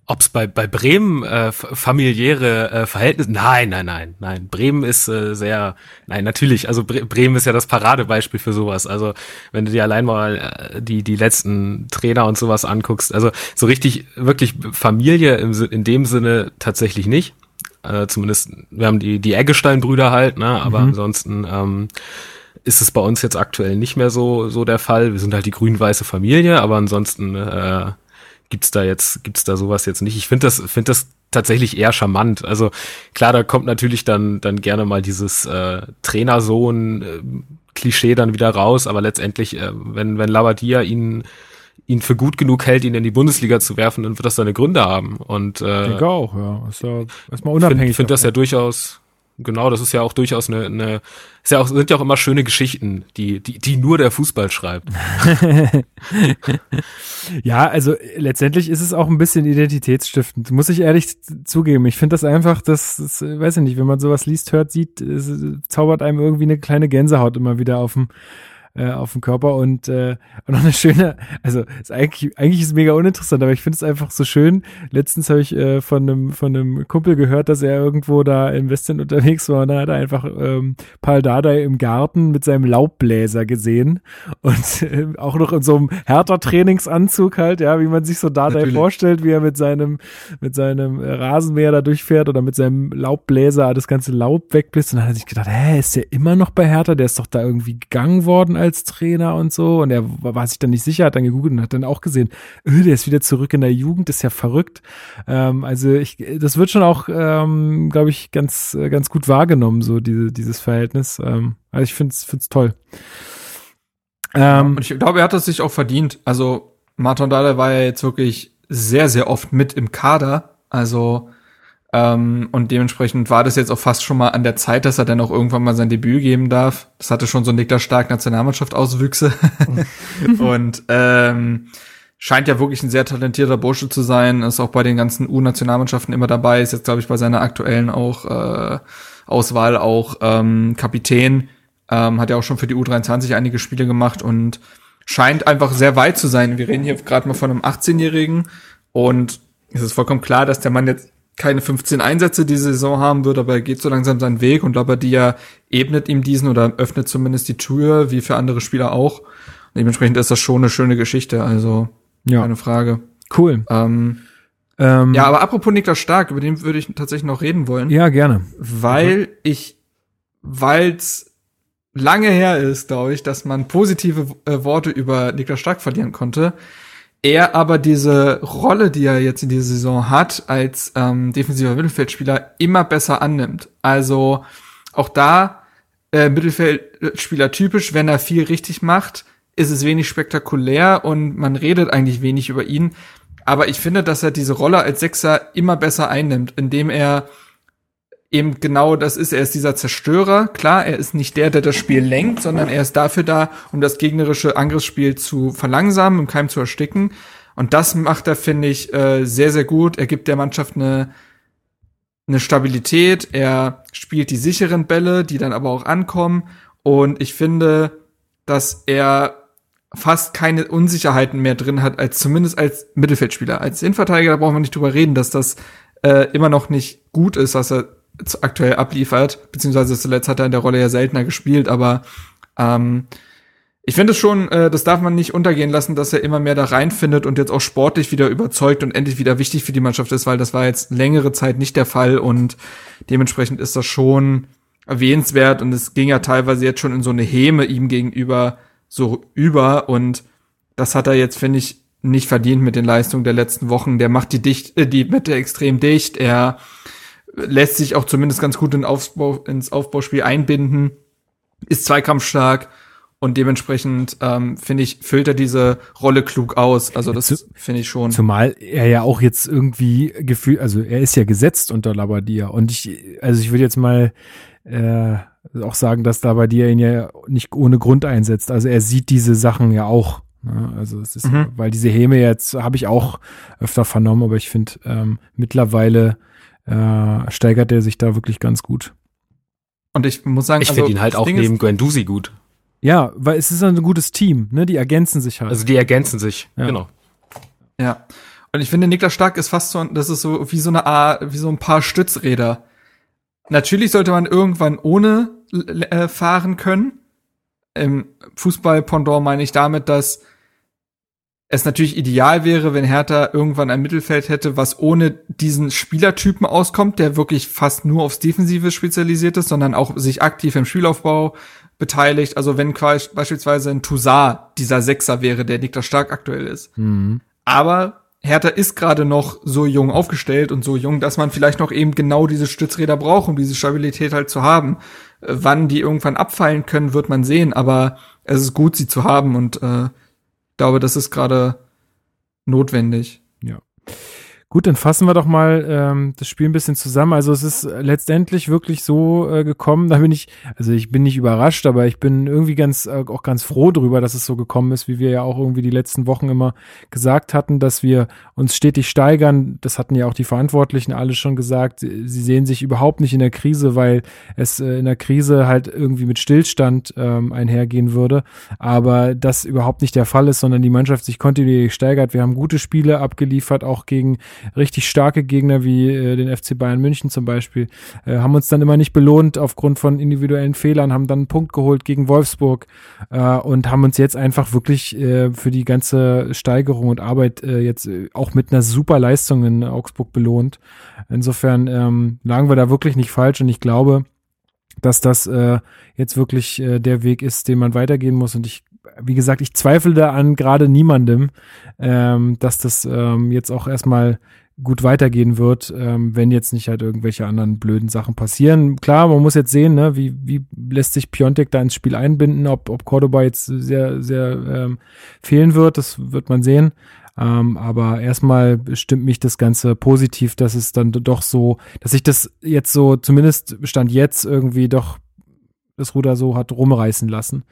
Ob es bei, bei Bremen äh, familiäre äh, Verhältnisse? Nein, nein, nein, nein. Bremen ist äh, sehr, nein, natürlich. Also Bre Bremen ist ja das Paradebeispiel für sowas. Also wenn du dir allein mal äh, die die letzten Trainer und sowas anguckst, also so richtig wirklich Familie im, in dem Sinne tatsächlich nicht. Äh, zumindest wir haben die die Eggestein-Brüder halt, ne? Aber mhm. ansonsten ähm, ist es bei uns jetzt aktuell nicht mehr so so der Fall. Wir sind halt die grün-weiße Familie, aber ansonsten äh, gibt's da jetzt, gibt's da sowas jetzt nicht. Ich finde das, finde das tatsächlich eher charmant. Also klar, da kommt natürlich dann, dann gerne mal dieses äh, Trainersohn äh, Klischee dann wieder raus, aber letztendlich, äh, wenn, wenn Labadia ihn ihn für gut genug hält, ihn in die Bundesliga zu werfen, dann wird das seine Gründe haben. Und äh, ich denke auch, ja. Ist ja erstmal unabhängig. Ich finde find das ja durchaus, Genau, das ist ja auch durchaus eine, eine ist ja auch, sind ja auch immer schöne Geschichten, die, die, die nur der Fußball schreibt. ja, also letztendlich ist es auch ein bisschen identitätsstiftend, muss ich ehrlich zugeben. Ich finde das einfach, das, das, weiß ich nicht, wenn man sowas liest, hört, sieht, es zaubert einem irgendwie eine kleine Gänsehaut immer wieder auf dem, äh, auf dem Körper und, äh, und noch eine schöne, also ist eigentlich, eigentlich ist es mega uninteressant, aber ich finde es einfach so schön. Letztens habe ich äh, von einem von einem Kumpel gehört, dass er irgendwo da im Westen unterwegs war und da hat er einfach ähm, Paul Dardai im Garten mit seinem Laubbläser gesehen und äh, auch noch in so einem härter Trainingsanzug halt, ja, wie man sich so Dardai Natürlich. vorstellt, wie er mit seinem mit seinem Rasenmäher da durchfährt oder mit seinem Laubbläser das ganze Laub wegbläst und dann hat er sich gedacht, hä, ist der immer noch bei Hertha? Der ist doch da irgendwie gegangen worden als Trainer und so. Und er war sich dann nicht sicher, hat dann gegoogelt und hat dann auch gesehen, öh, der ist wieder zurück in der Jugend, ist ja verrückt. Ähm, also ich, das wird schon auch, ähm, glaube ich, ganz, ganz gut wahrgenommen, so diese, dieses Verhältnis. Ähm, also ich finde es toll. Ähm, und ich glaube, er hat es sich auch verdient. Also Martin Dada war ja jetzt wirklich sehr, sehr oft mit im Kader. Also ähm, und dementsprechend war das jetzt auch fast schon mal an der Zeit, dass er dann auch irgendwann mal sein Debüt geben darf. Das hatte schon so Niklas Stark Nationalmannschaft Auswüchse. und ähm, scheint ja wirklich ein sehr talentierter Bursche zu sein. Ist auch bei den ganzen U-Nationalmannschaften immer dabei. Ist jetzt, glaube ich, bei seiner aktuellen auch äh, Auswahl auch ähm, Kapitän. Ähm, hat ja auch schon für die U23 einige Spiele gemacht und scheint einfach sehr weit zu sein. Wir reden hier gerade mal von einem 18-Jährigen und es ist vollkommen klar, dass der Mann jetzt keine 15 Einsätze diese Saison haben wird, aber er geht so langsam seinen Weg und ja ebnet ihm diesen oder öffnet zumindest die Tür, wie für andere Spieler auch. Und dementsprechend ist das schon eine schöne Geschichte, also ja. keine Frage. Cool. Ähm, ähm, ja, aber apropos Niklas Stark, über den würde ich tatsächlich noch reden wollen. Ja, gerne. Weil mhm. ich, weil's lange her ist, glaube ich, dass man positive äh, Worte über Niklas Stark verlieren konnte, er aber diese Rolle, die er jetzt in dieser Saison hat, als ähm, defensiver Mittelfeldspieler immer besser annimmt. Also auch da äh, Mittelfeldspieler typisch, wenn er viel richtig macht, ist es wenig spektakulär und man redet eigentlich wenig über ihn. Aber ich finde, dass er diese Rolle als Sechser immer besser einnimmt, indem er eben genau das ist. Er ist dieser Zerstörer. Klar, er ist nicht der, der das Spiel lenkt, sondern er ist dafür da, um das gegnerische Angriffsspiel zu verlangsamen, im Keim zu ersticken. Und das macht er, finde ich, äh, sehr, sehr gut. Er gibt der Mannschaft eine, eine Stabilität. Er spielt die sicheren Bälle, die dann aber auch ankommen. Und ich finde, dass er fast keine Unsicherheiten mehr drin hat, als zumindest als Mittelfeldspieler. Als Innenverteidiger, da brauchen wir nicht drüber reden, dass das äh, immer noch nicht gut ist, was er aktuell abliefert, beziehungsweise zuletzt hat er in der Rolle ja seltener gespielt, aber ähm, ich finde es schon, äh, das darf man nicht untergehen lassen, dass er immer mehr da reinfindet und jetzt auch sportlich wieder überzeugt und endlich wieder wichtig für die Mannschaft ist, weil das war jetzt längere Zeit nicht der Fall und dementsprechend ist das schon erwähnenswert und es ging ja teilweise jetzt schon in so eine Häme ihm gegenüber so über und das hat er jetzt, finde ich, nicht verdient mit den Leistungen der letzten Wochen. Der macht die dicht, äh, die Mitte extrem dicht. Er lässt sich auch zumindest ganz gut in Aufbau, ins Aufbauspiel einbinden, ist zweikampfstark und dementsprechend ähm, finde ich füllt er diese Rolle klug aus. Also das finde ich schon. Zumal er ja auch jetzt irgendwie gefühlt, also er ist ja gesetzt unter Labadia und ich, also ich würde jetzt mal äh, auch sagen, dass Labadia ihn ja nicht ohne Grund einsetzt. Also er sieht diese Sachen ja auch. Ne? Also es ist, mhm. weil diese Häme jetzt habe ich auch öfter vernommen, aber ich finde ähm, mittlerweile äh, steigert er sich da wirklich ganz gut. Und ich muss sagen, Ich also, finde ihn halt auch Ding neben Guendouzi gut. Ja, weil es ist ein gutes Team, ne? Die ergänzen sich halt. Also die ergänzen sich. Ja. Genau. Ja. Und ich finde, Niklas Stark ist fast so, das ist so wie so eine Art, wie so ein paar Stützräder. Natürlich sollte man irgendwann ohne äh, fahren können. Im Fußball-Pendant meine ich damit, dass es natürlich ideal wäre, wenn Hertha irgendwann ein Mittelfeld hätte, was ohne diesen Spielertypen auskommt, der wirklich fast nur aufs Defensive spezialisiert ist, sondern auch sich aktiv im Spielaufbau beteiligt. Also wenn quasi beispielsweise ein Toussaint dieser Sechser wäre, der Niklas Stark aktuell ist. Mhm. Aber Hertha ist gerade noch so jung aufgestellt und so jung, dass man vielleicht noch eben genau diese Stützräder braucht, um diese Stabilität halt zu haben. Wann die irgendwann abfallen können, wird man sehen, aber es ist gut, sie zu haben und äh, glaube, das ist gerade notwendig. Gut, dann fassen wir doch mal ähm, das Spiel ein bisschen zusammen. Also es ist letztendlich wirklich so äh, gekommen, da bin ich, also ich bin nicht überrascht, aber ich bin irgendwie ganz äh, auch ganz froh drüber, dass es so gekommen ist, wie wir ja auch irgendwie die letzten Wochen immer gesagt hatten, dass wir uns stetig steigern. Das hatten ja auch die Verantwortlichen alle schon gesagt. Sie sehen sich überhaupt nicht in der Krise, weil es äh, in der Krise halt irgendwie mit Stillstand ähm, einhergehen würde. Aber das überhaupt nicht der Fall ist, sondern die Mannschaft sich kontinuierlich steigert. Wir haben gute Spiele abgeliefert, auch gegen richtig starke Gegner wie äh, den FC Bayern München zum Beispiel, äh, haben uns dann immer nicht belohnt aufgrund von individuellen Fehlern, haben dann einen Punkt geholt gegen Wolfsburg äh, und haben uns jetzt einfach wirklich äh, für die ganze Steigerung und Arbeit äh, jetzt äh, auch mit einer super Leistung in Augsburg belohnt. Insofern ähm, lagen wir da wirklich nicht falsch und ich glaube, dass das äh, jetzt wirklich äh, der Weg ist, den man weitergehen muss. Und ich, wie gesagt, ich zweifle da an gerade niemandem, ähm, dass das ähm, jetzt auch erstmal gut weitergehen wird, ähm, wenn jetzt nicht halt irgendwelche anderen blöden Sachen passieren. Klar, man muss jetzt sehen, ne, wie, wie lässt sich Piontek da ins Spiel einbinden, ob, ob Cordoba jetzt sehr, sehr ähm, fehlen wird, das wird man sehen. Ähm, aber erstmal stimmt mich das Ganze positiv, dass es dann doch so, dass sich das jetzt so, zumindest stand jetzt irgendwie doch das Ruder so hat rumreißen lassen.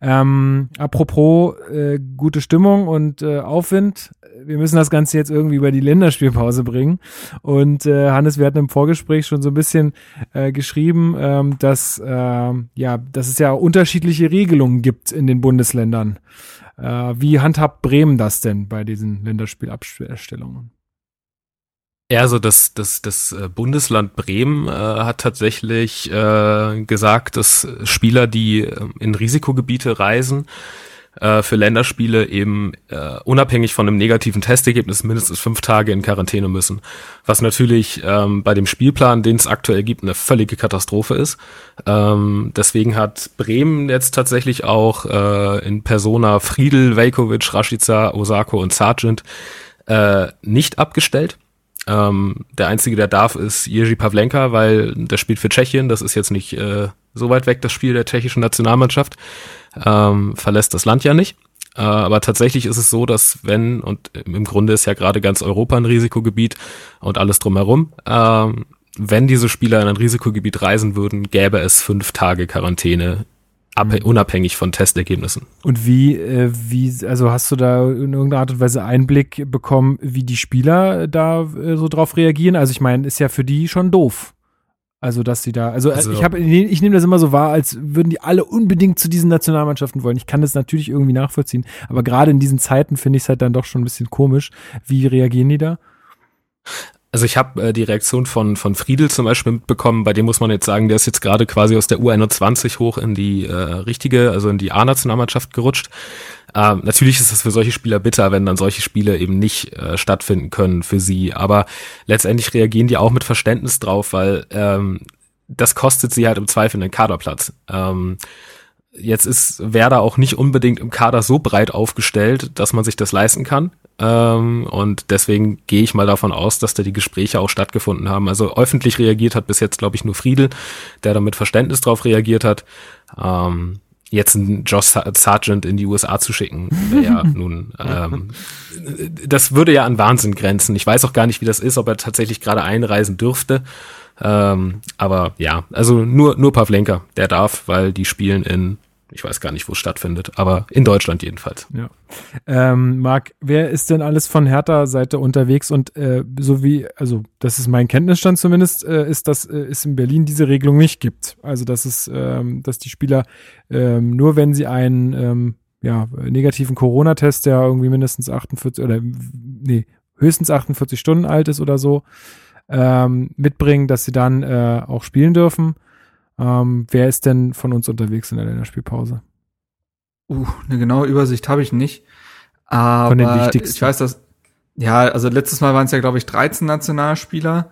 Ähm, apropos äh, gute Stimmung und äh, Aufwind, wir müssen das Ganze jetzt irgendwie über die Länderspielpause bringen. Und äh, Hannes, wir hatten im Vorgespräch schon so ein bisschen äh, geschrieben, ähm, dass äh, ja, dass es ja unterschiedliche Regelungen gibt in den Bundesländern. Äh, wie handhabt Bremen das denn bei diesen Länderspielabstellungen? Ja, also das, das, das äh, Bundesland Bremen äh, hat tatsächlich äh, gesagt, dass Spieler, die äh, in Risikogebiete reisen, äh, für Länderspiele eben äh, unabhängig von einem negativen Testergebnis mindestens fünf Tage in Quarantäne müssen. Was natürlich ähm, bei dem Spielplan, den es aktuell gibt, eine völlige Katastrophe ist. Ähm, deswegen hat Bremen jetzt tatsächlich auch äh, in Persona Friedel, Velkovic, Rashica, Osako und Sargent äh, nicht abgestellt. Ähm, der einzige, der darf, ist Jerzy Pavlenka, weil der spielt für Tschechien. Das ist jetzt nicht äh, so weit weg, das Spiel der tschechischen Nationalmannschaft. Ähm, verlässt das Land ja nicht. Äh, aber tatsächlich ist es so, dass wenn, und im Grunde ist ja gerade ganz Europa ein Risikogebiet und alles drumherum, ähm, wenn diese Spieler in ein Risikogebiet reisen würden, gäbe es fünf Tage Quarantäne, unabhängig von Testergebnissen. Und wie, äh, wie, also hast du da in irgendeiner Art und Weise Einblick bekommen, wie die Spieler da äh, so drauf reagieren? Also ich meine, ist ja für die schon doof. Also, dass sie da, also, Also- ich habe, ich nehme das immer so wahr, als würden die alle unbedingt zu diesen Nationalmannschaften wollen. Ich kann das natürlich irgendwie nachvollziehen, aber gerade in diesen Zeiten finde ich es halt dann doch schon ein bisschen komisch. Wie reagieren die da? Also ich habe äh, die Reaktion von von Friedel zum Beispiel mitbekommen, bei dem muss man jetzt sagen, der ist jetzt gerade quasi aus der U21 hoch in die äh, richtige, also in die A-Nationalmannschaft gerutscht. Ähm, natürlich ist es für solche Spieler bitter, wenn dann solche Spiele eben nicht äh, stattfinden können für sie, aber letztendlich reagieren die auch mit Verständnis drauf, weil ähm, das kostet sie halt im Zweifel einen Kaderplatz. Ähm, Jetzt ist Werder auch nicht unbedingt im Kader so breit aufgestellt, dass man sich das leisten kann. Ähm, und deswegen gehe ich mal davon aus, dass da die Gespräche auch stattgefunden haben. Also öffentlich reagiert hat bis jetzt, glaube ich, nur Friedel, der da mit Verständnis drauf reagiert hat. Ähm, jetzt einen Josh Sa- Sargent in die USA zu schicken, wäre ja nun, ähm, das würde ja an Wahnsinn grenzen. Ich weiß auch gar nicht, wie das ist, ob er tatsächlich gerade einreisen dürfte. Ähm, aber ja, also nur, nur Pavlenka, der darf, weil die spielen in Ich weiß gar nicht, wo es stattfindet, aber in Deutschland jedenfalls. Ja. Ähm, Marc, wer ist denn alles von Hertha-Seite unterwegs und äh, so wie, also das ist mein Kenntnisstand zumindest, äh, ist, dass äh, es in Berlin diese Regelung nicht gibt. Also dass es, ähm, dass die Spieler ähm, nur wenn sie einen ähm, ja, negativen Corona-Test, der irgendwie mindestens 48 oder nee, höchstens 48 Stunden alt ist oder so, ähm, mitbringen, dass sie dann äh, auch spielen dürfen. Ähm, wer ist denn von uns unterwegs in der Länderspielpause? Uh, eine genaue Übersicht habe ich nicht. Aber Von den wichtigsten. ich weiß, dass, ja, also letztes Mal waren es ja, glaube ich, 13 Nationalspieler.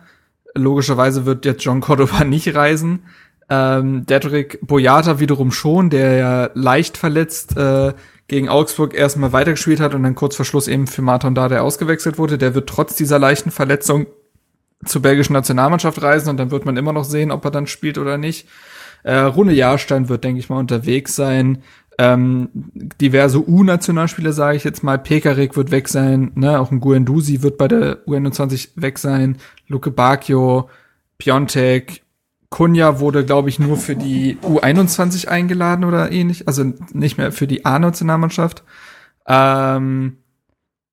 Logischerweise wird jetzt John Cordova nicht reisen. Ähm, Dedrick Boyata wiederum schon, der ja leicht verletzt äh, gegen Augsburg erstmal weitergespielt hat und dann kurz vor Schluss eben für Martin Dade ausgewechselt wurde. Der wird trotz dieser leichten Verletzung zur belgischen Nationalmannschaft reisen und dann wird man immer noch sehen, ob er dann spielt oder nicht. Äh, Rune Jahrstein wird, denke ich mal, unterwegs sein. Ähm, diverse U-Nationalspieler, sage ich jetzt mal. Pekarik wird weg sein, ne? Auch ein Guendouzi wird bei der U21 weg sein. Luke Bacchio, Piontek, Kunja wurde, glaube ich, nur für die U21 eingeladen oder ähnlich. Also nicht mehr für die A-Nationalmannschaft. Ähm,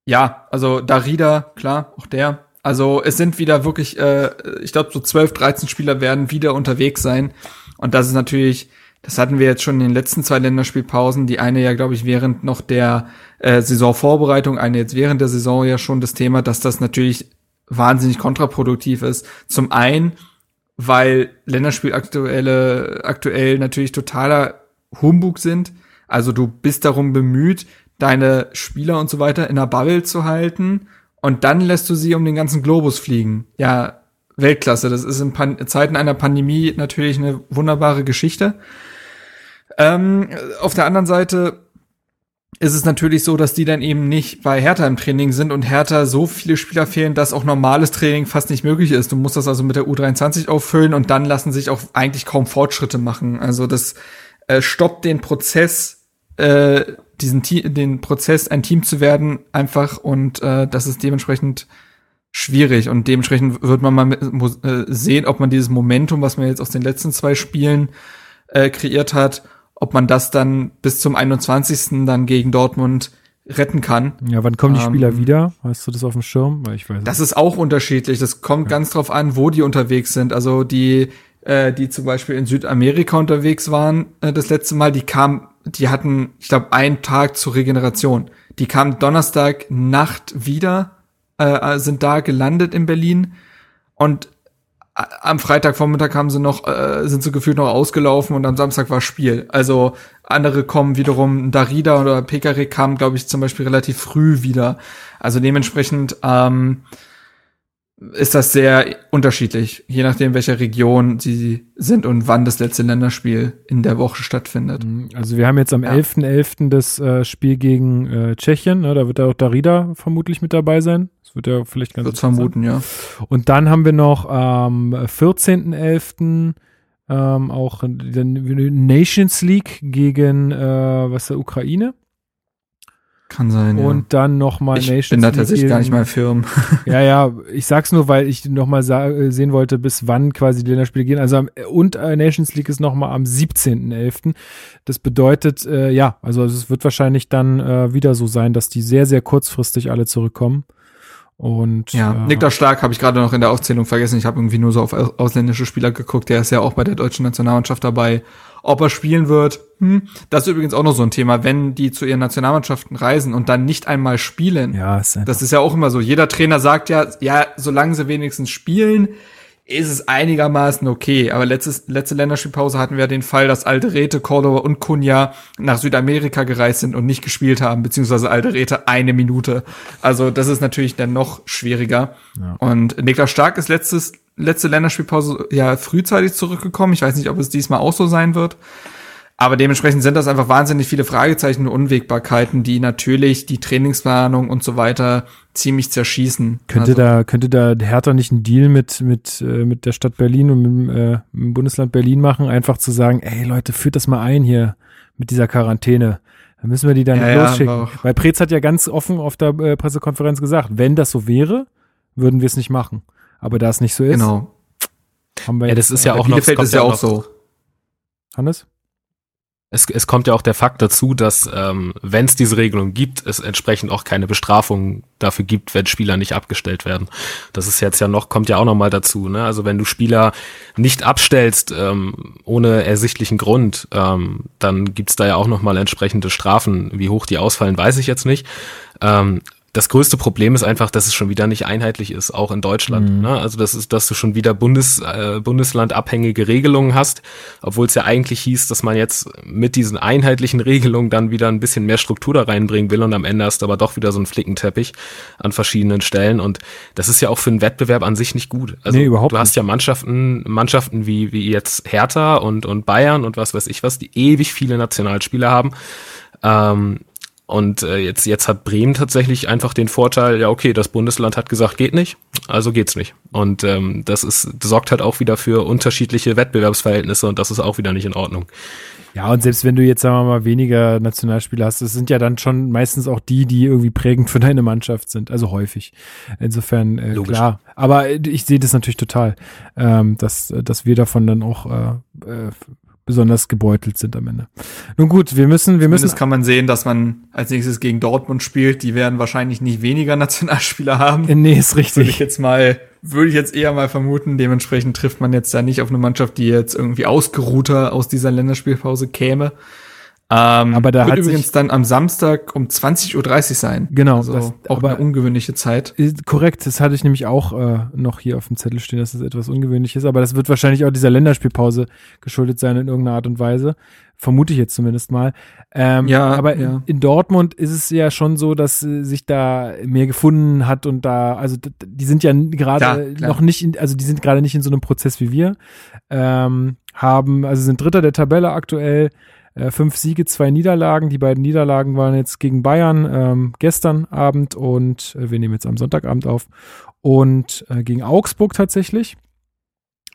ja, also Darida, klar, auch der. Also es sind wieder wirklich, äh, ich glaube, so 12, 13 Spieler werden wieder unterwegs sein. Und das ist natürlich, das hatten wir jetzt schon in den letzten zwei Länderspielpausen. Die eine ja, glaube ich, während noch der äh, Saisonvorbereitung, eine jetzt während der Saison ja schon das Thema, dass das natürlich wahnsinnig kontraproduktiv ist. Zum einen, weil Länderspiel aktuelle, aktuell natürlich totaler Humbug sind. Also du bist darum bemüht, deine Spieler und so weiter in der Bubble zu halten und dann lässt du sie um den ganzen Globus fliegen. Ja, Weltklasse. Das ist in Pan Zeiten einer Pandemie natürlich eine wunderbare Geschichte. Ähm, auf der anderen Seite ist es natürlich so, dass die dann eben nicht bei Hertha im Training sind und Hertha so viele Spieler fehlen, dass auch normales Training fast nicht möglich ist. Du musst das also mit der U23 auffüllen und dann lassen sich auch eigentlich kaum Fortschritte machen. Also das äh, stoppt den Prozess, äh, diesen den Prozess, ein Team zu werden, einfach und äh, das ist dementsprechend schwierig und dementsprechend wird man mal äh, sehen, ob man dieses Momentum, was man jetzt aus den letzten zwei Spielen äh, kreiert hat, ob man das dann bis zum 21. dann gegen Dortmund retten kann. Ja, wann kommen die Spieler Ähm, wieder? Hast du das auf dem Schirm? Weil ich weiß Das ist auch unterschiedlich. Das kommt ganz drauf an, wo die unterwegs sind. Also die, äh, die zum Beispiel in Südamerika unterwegs waren, äh, das letzte Mal, die kamen, die hatten, ich glaube, einen Tag zur Regeneration. Die kamen Donnerstag Nacht wieder, äh, sind da gelandet in Berlin und a- am Freitagvormittag haben sie noch, äh, sind sie gefühlt noch ausgelaufen und am Samstag war Spiel. Also andere kommen wiederum, Darida oder Pekarik kamen, glaube ich, zum Beispiel relativ früh wieder. Also dementsprechend ähm, ist das sehr unterschiedlich, je nachdem, welcher Region sie sind und wann das letzte Länderspiel in der Woche stattfindet. Also wir haben jetzt am Ja. 11.11. das äh, Spiel gegen äh, Tschechien, ne? da wird auch Darida vermutlich mit dabei sein. Das wird ja vielleicht ganz Wird interessant. vermuten, ja. Und dann haben wir noch am 14.11. Ähm, auch die Nations League gegen äh, was der Ukraine Kann sein, ja. und dann nochmal ich Nations bin da League tatsächlich gar nicht mal firm. Ja, ja, ich sag's nur, weil ich nochmal sehen wollte, bis wann quasi die Länderspiele gehen. Also am, und äh, Nations League ist nochmal am 17.11. Das bedeutet, äh, ja, also es wird wahrscheinlich dann äh, wieder so sein, dass die sehr, sehr kurzfristig alle zurückkommen. Und Ja, äh, Niklas Stark habe ich gerade noch in der Aufzählung vergessen. Ich habe irgendwie nur so auf au- ausländische Spieler geguckt. Der ist ja auch bei der deutschen Nationalmannschaft dabei. Ob er spielen wird, hm. das ist übrigens auch noch so ein Thema, wenn die zu ihren Nationalmannschaften reisen und dann nicht einmal spielen. ja, ist einfach, Das ist ja auch immer so. Jeder Trainer sagt ja, ja, solange sie wenigstens spielen, ist es einigermaßen okay. Aber letztes, letzte Länderspielpause hatten wir den Fall, dass Alderete, Cordoba und Cunha nach Südamerika gereist sind und nicht gespielt haben, beziehungsweise Alderete eine Minute. Also das ist natürlich dann noch schwieriger. Und Niklas Stark ist letztes, letzte Länderspielpause ja frühzeitig zurückgekommen. Ich weiß nicht, ob es diesmal auch so sein wird. Aber dementsprechend sind das einfach wahnsinnig viele Fragezeichen und Unwägbarkeiten, die natürlich die Trainingsplanung und so weiter ziemlich zerschießen. könnte Also, da könnte da Hertha nicht einen Deal mit mit äh, mit der Stadt Berlin und mit, dem, äh, mit dem Bundesland Berlin machen, einfach zu sagen, ey Leute, führt das mal ein hier mit dieser Quarantäne. Dann müssen wir die dann Ja, ja, losschicken. auch- Weil Preetz hat ja ganz offen auf der äh, Pressekonferenz gesagt, wenn das so wäre, würden wir es nicht machen. Aber da es nicht so ist, Genau. haben wir Ja, jetzt, das ist ja Bei auch noch, Bielefeld es kommt ist ja auch noch, so. Hannes? Es, es kommt ja auch der Fakt dazu, dass ähm, wenn es diese Regelung gibt, es entsprechend auch keine Bestrafung dafür gibt, wenn Spieler nicht abgestellt werden. Das ist jetzt ja noch, kommt ja auch noch mal dazu. Ne? Also wenn du Spieler nicht abstellst ähm, ohne ersichtlichen Grund, ähm, dann gibt's da ja auch noch mal entsprechende Strafen. Wie hoch die ausfallen, weiß ich jetzt nicht. Ähm, das größte Problem ist einfach, dass es schon wieder nicht einheitlich ist, auch in Deutschland. Mhm. Ne? Also das ist, dass du schon wieder Bundes, äh, Bundeslandabhängige Regelungen hast, obwohl es ja eigentlich hieß, dass man jetzt mit diesen einheitlichen Regelungen dann wieder ein bisschen mehr Struktur da reinbringen will und am Ende hast du aber doch wieder so einen Flickenteppich an verschiedenen Stellen und das ist ja auch für einen Wettbewerb an sich nicht gut. Also nee, überhaupt du hast ja Mannschaften, Mannschaften wie, wie jetzt Hertha und, und Bayern und was weiß ich was, die ewig viele Nationalspieler haben. Ähm, und äh, jetzt, jetzt hat Bremen tatsächlich einfach den Vorteil, ja, okay, das Bundesland hat gesagt, geht nicht, also geht's nicht. Und ähm, das ist, das sorgt halt auch wieder für unterschiedliche Wettbewerbsverhältnisse und das ist auch wieder nicht in Ordnung. Ja, und selbst wenn du jetzt, sagen wir mal, weniger Nationalspieler hast, das sind ja dann schon meistens auch die, die irgendwie prägend für deine Mannschaft sind, also häufig. Insofern, äh, Logisch. klar. Aber ich sehe das natürlich total, ähm, dass, dass wir davon dann auch äh, äh, besonders gebeutelt sind am Ende. Nun gut, wir müssen, wir müssen. Das kann man sehen, dass man als nächstes gegen Dortmund spielt. Die werden wahrscheinlich nicht weniger Nationalspieler haben. Äh, nee, ist richtig. Würde ich jetzt mal, würde ich jetzt eher mal vermuten. Dementsprechend trifft man jetzt da nicht auf eine Mannschaft, die jetzt irgendwie ausgeruhter aus dieser Länderspielpause käme. Ähm, aber da wird hat übrigens dann am Samstag um 20.30 Uhr sein. Genau. Also das, auch eine ungewöhnliche Zeit. Korrekt, das hatte ich nämlich auch äh, noch hier auf dem Zettel stehen, dass das etwas ungewöhnlich ist. Aber das wird wahrscheinlich auch dieser Länderspielpause geschuldet sein in irgendeiner Art und Weise. Vermute ich jetzt zumindest mal. Ähm, ja, aber ja. In, in, Dortmund ist es ja schon so, dass äh, sich da mehr gefunden hat und da, also die sind ja gerade noch nicht, in, also die sind gerade nicht in so einem Prozess wie wir. Ähm, haben, also sind Dritter der Tabelle aktuell, äh, fünf Siege, zwei Niederlagen. Die beiden Niederlagen waren jetzt gegen Bayern ähm, gestern Abend und äh, wir nehmen jetzt am Sonntagabend auf und äh, gegen Augsburg tatsächlich.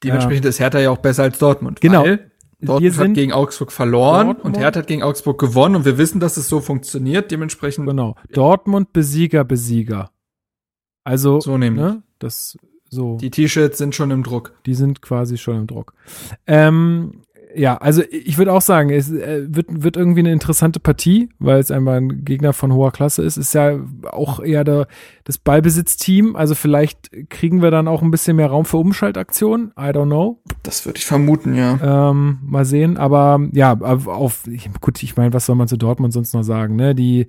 Dementsprechend ist Hertha ja auch besser als Dortmund. Genau. Dortmund hat gegen Augsburg verloren Dortmund. und Hertha hat gegen Augsburg gewonnen und wir wissen, dass es so funktioniert. Dementsprechend. Genau. Dortmund Besieger, Besieger. Also, so nämlich. Ne, das so. Die T-Shirts sind schon im Druck. Die sind quasi schon im Druck. Ähm, ja, also ich würde auch sagen, es äh, wird, wird irgendwie eine interessante Partie, weil es einmal ein Gegner von hoher Klasse ist. Ist ja auch eher der, das Ballbesitzteam. Also vielleicht kriegen wir dann auch ein bisschen mehr Raum für Umschaltaktionen. I don't know. Das würde ich vermuten, ja. Ähm, mal sehen. Aber ja, auf, gut, ich meine, was soll man zu Dortmund sonst noch sagen? Ne? Die,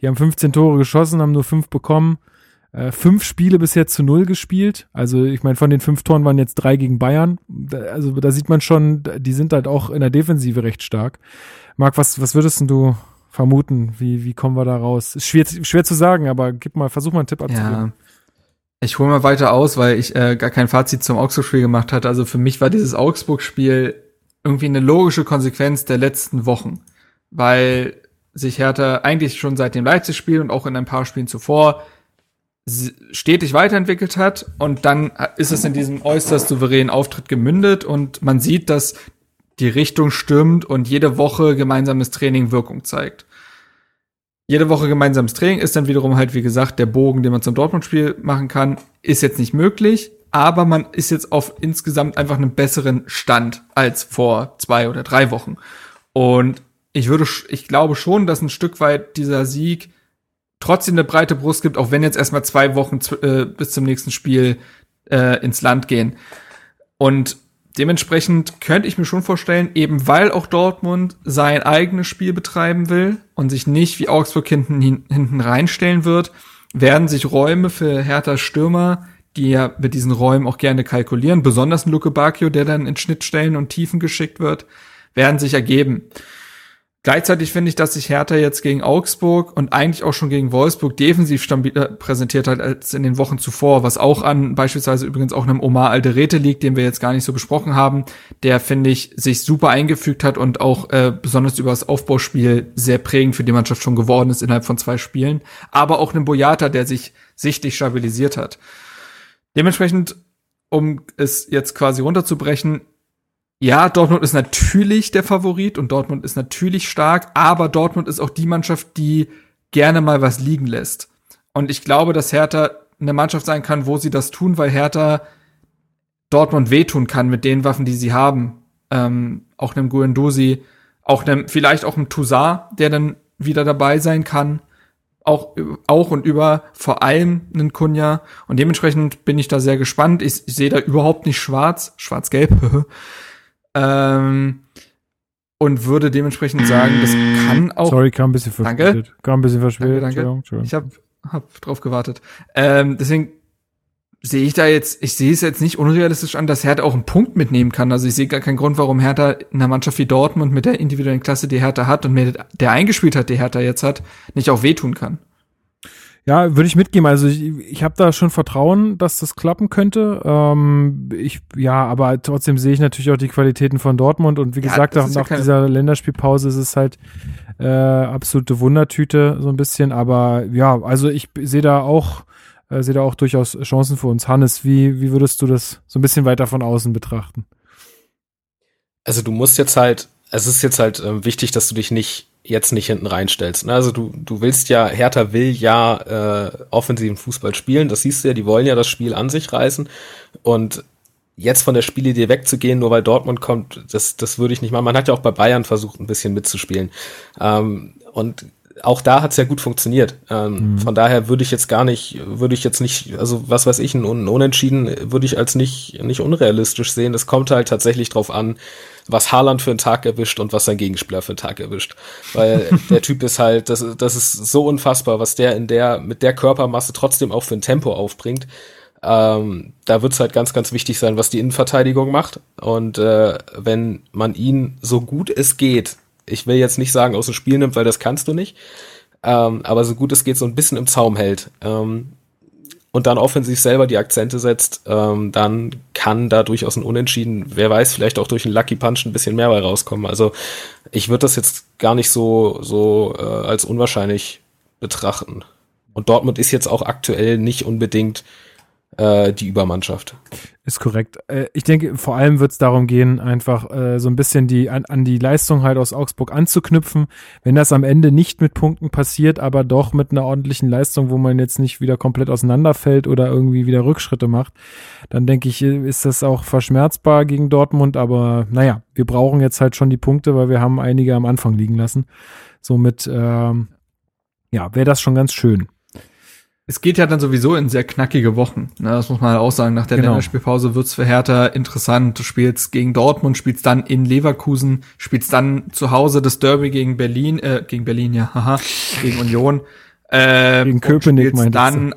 die haben 15 Tore geschossen, haben nur fünf bekommen äh, fünf Spiele bisher zu null gespielt. Also ich meine, von den fünf Toren waren jetzt drei gegen Bayern. Da, also da sieht man schon, die sind halt auch in der Defensive recht stark. Marc, was, was würdest du vermuten? Wie, wie kommen wir da raus? Ist schwer, schwer zu sagen, aber gib mal, versuch mal einen Tipp abzugeben. Ja. Ich hole mal weiter aus, weil ich äh, gar kein Fazit zum Augsburg-Spiel gemacht hatte. Also für mich war dieses Augsburg-Spiel irgendwie eine logische Konsequenz der letzten Wochen, weil sich Hertha eigentlich schon seit dem Leipzig-Spiel und auch in ein paar Spielen zuvor stetig weiterentwickelt hat und dann ist es in diesem äußerst souveränen Auftritt gemündet und man sieht, dass die Richtung stimmt und jede Woche gemeinsames Training Wirkung zeigt. Jede Woche gemeinsames Training ist dann wiederum halt, wie gesagt, der Bogen, den man zum Dortmund-Spiel machen kann, ist jetzt nicht möglich, aber man ist jetzt auf insgesamt einfach einem besseren Stand als vor zwei oder drei Wochen. Und ich würde, ich glaube schon, dass ein Stück weit dieser Sieg trotzdem eine breite Brust gibt, auch wenn jetzt erstmal zwei Wochen äh, bis zum nächsten Spiel äh, ins Land gehen. Und dementsprechend könnte ich mir schon vorstellen, eben weil auch Dortmund sein eigenes Spiel betreiben will und sich nicht wie Augsburg hinten, hinten reinstellen wird, werden sich Räume für Hertha Stürmer, die ja mit diesen Räumen auch gerne kalkulieren, besonders ein Luke Bacchio, der dann in Schnittstellen und Tiefen geschickt wird, werden sich ergeben. Gleichzeitig finde ich, dass sich Hertha jetzt gegen Augsburg und eigentlich auch schon gegen Wolfsburg defensiv stabiler präsentiert hat als in den Wochen zuvor, was auch an beispielsweise übrigens auch einem Omar Alderete liegt, den wir jetzt gar nicht so besprochen haben, der finde ich sich super eingefügt hat und auch äh, besonders über das Aufbauspiel sehr prägend für die Mannschaft schon geworden ist innerhalb von zwei Spielen, aber auch einem Boyata, der sich sichtlich stabilisiert hat. Dementsprechend, um es jetzt quasi runterzubrechen, ja, Dortmund ist natürlich der Favorit und Dortmund ist natürlich stark, aber Dortmund ist auch die Mannschaft, die gerne mal was liegen lässt. Und ich glaube, dass Hertha eine Mannschaft sein kann, wo sie das tun, weil Hertha Dortmund wehtun kann mit den Waffen, die sie haben. Ähm, auch einem Guendouzi, auch einem, vielleicht auch ein Toussaint, der dann wieder dabei sein kann. Auch, auch und über vor allem einen Kunja. Und dementsprechend bin ich da sehr gespannt. Ich, ich sehe da überhaupt nicht schwarz, schwarz-gelb. ähm, und würde dementsprechend sagen, das kann auch. Sorry, kam ein bisschen verspätet. Danke. Kam ein bisschen verspätet. Danke, danke. Entschuldigung, Ich habe hab drauf gewartet. Ähm, deswegen sehe ich da jetzt, ich sehe es jetzt nicht unrealistisch an, dass Hertha auch einen Punkt mitnehmen kann. Also ich sehe gar keinen Grund, warum Hertha in einer Mannschaft wie Dortmund mit der individuellen Klasse, die Hertha hat und mit der eingespielt hat, die Hertha jetzt hat, nicht auch wehtun kann. Ja, würde ich mitgeben. Also ich, ich habe da schon Vertrauen, dass das klappen könnte. Ähm, ich, ja, aber trotzdem sehe ich natürlich auch die Qualitäten von Dortmund und wie Ja, gesagt, nach, ja dieser Länderspielpause ist es halt äh, absolute Wundertüte so ein bisschen. Aber ja, also ich sehe da auch äh, sehe da auch durchaus Chancen für uns. Hannes, wie wie würdest du das so ein bisschen weiter von außen betrachten? Also du musst jetzt halt, es ist jetzt halt ähm, wichtig, dass du dich nicht jetzt nicht hinten reinstellst. Ne? Also du, du willst ja, Hertha will ja äh, offensiven Fußball spielen, das siehst du ja, die wollen ja das Spiel an sich reißen und jetzt von der Spielidee wegzugehen, nur weil Dortmund kommt, das, das würde ich nicht machen. Man hat ja auch bei Bayern versucht, ein bisschen mitzuspielen. Ähm, und auch da hat's ja gut funktioniert. Ähm, Von daher würde ich jetzt gar nicht, würde ich jetzt nicht, also was weiß ich, ein Un- Unentschieden würde ich als nicht, nicht unrealistisch sehen. Es kommt halt tatsächlich drauf an, was Haaland für einen Tag erwischt und was sein Gegenspieler für einen Tag erwischt. Weil der Typ ist halt, das, das ist so unfassbar, was der in der, mit der Körpermasse trotzdem auch für ein Tempo aufbringt. Ähm, da wird's halt ganz, ganz wichtig sein, was die Innenverteidigung macht. Und äh, wenn man ihn so gut es geht, ich will jetzt nicht sagen aus dem Spiel nimmt, weil das kannst du nicht, ähm, aber so gut es geht, so ein bisschen im Zaum hält ähm, und dann offensiv selber die Akzente setzt, ähm, dann kann da durchaus ein Unentschieden, wer weiß, vielleicht auch durch einen Lucky Punch ein bisschen mehr bei rauskommen. Also ich würde das jetzt gar nicht so, so äh, als unwahrscheinlich betrachten. Und Dortmund ist jetzt auch aktuell nicht unbedingt äh, die Übermannschaft. Ist korrekt. Äh, ich denke, vor allem wird es darum gehen, einfach äh, so ein bisschen die an, an die Leistung halt aus Augsburg anzuknüpfen. Wenn das am Ende nicht mit Punkten passiert, aber doch mit einer ordentlichen Leistung, wo man jetzt nicht wieder komplett auseinanderfällt oder irgendwie wieder Rückschritte macht, dann denke ich, ist das auch verschmerzbar gegen Dortmund. Aber naja, wir brauchen jetzt halt schon die Punkte, weil wir haben einige am Anfang liegen lassen. Somit, ähm, ja, wäre das schon ganz schön. Es geht ja dann sowieso in sehr knackige Wochen. Ne, das muss man halt auch sagen. Nach der Genau. Länderspielpause wird's für Hertha interessant. Du spielst gegen Dortmund, spielst dann in Leverkusen, spielst dann zu Hause das Derby gegen Berlin, äh, gegen Berlin, ja, haha, gegen Union. Äh, Gegen und Köpenick spielst meintest dann,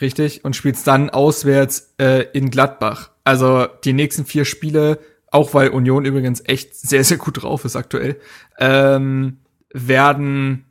richtig, und spielst dann auswärts äh, in Gladbach. Also die nächsten vier Spiele, auch weil Union übrigens echt sehr, sehr gut drauf ist aktuell, ähm, werden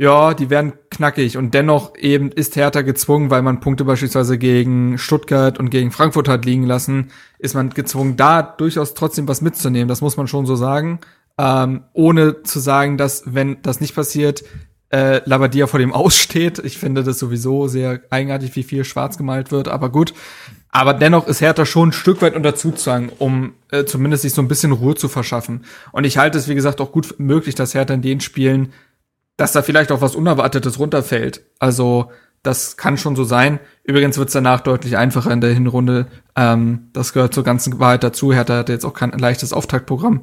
ja, die werden knackig und dennoch eben ist Hertha gezwungen, weil man Punkte beispielsweise gegen Stuttgart und gegen Frankfurt hat liegen lassen, ist man gezwungen, da durchaus trotzdem was mitzunehmen. Das muss man schon so sagen. Ähm, ohne zu sagen, dass, wenn das nicht passiert, äh, Labadia vor dem aussteht. Ich finde das sowieso sehr eigenartig, wie viel schwarz gemalt wird, aber gut. Aber dennoch ist Hertha schon ein Stück weit unter Zugzwang, um äh, zumindest sich so ein bisschen Ruhe zu verschaffen. Und ich halte es, wie gesagt, auch gut möglich, dass Hertha in den Spielen dass da vielleicht auch was Unerwartetes runterfällt. Also das kann schon so sein. Übrigens wird's danach deutlich einfacher in der Hinrunde. Ähm, das gehört zur ganzen Wahrheit dazu. Hertha hat jetzt auch kein leichtes Auftaktprogramm.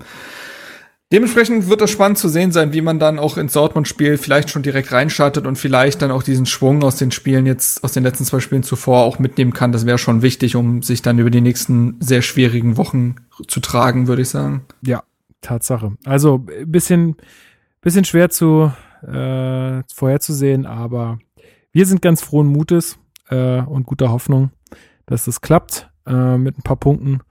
Dementsprechend wird es spannend zu sehen sein, wie man dann auch ins Dortmund-Spiel vielleicht schon direkt reinstartet und vielleicht dann auch diesen Schwung aus den Spielen jetzt, aus den letzten zwei Spielen zuvor auch mitnehmen kann. Das wäre schon wichtig, um sich dann über die nächsten sehr schwierigen Wochen zu tragen, würde ich sagen. Ja, Tatsache. Also ein bisschen, bisschen schwer zu äh, vorherzusehen, aber wir sind ganz frohen Mutes äh, und guter Hoffnung, dass das klappt äh, mit ein paar Punkten.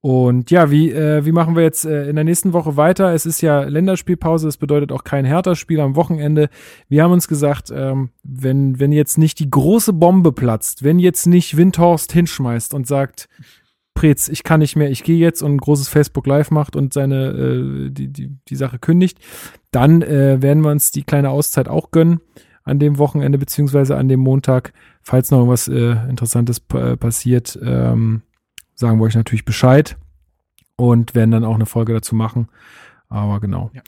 Und ja, wie, äh, wie machen wir jetzt äh, in der nächsten Woche weiter? Es ist ja Länderspielpause, das bedeutet auch kein Hertha-Spiel am Wochenende. Wir haben uns gesagt, ähm, wenn, wenn jetzt nicht die große Bombe platzt, wenn jetzt nicht Windhorst hinschmeißt und sagt, Prez, ich kann nicht mehr, ich gehe jetzt und ein großes Facebook Live macht und seine äh, die, die, die Sache kündigt, dann äh, werden wir uns die kleine Auszeit auch gönnen an dem Wochenende beziehungsweise an dem Montag. Falls noch irgendwas äh, Interessantes pa passiert, ähm, sagen wir euch natürlich Bescheid und werden dann auch eine Folge dazu machen. Aber genau. Ja.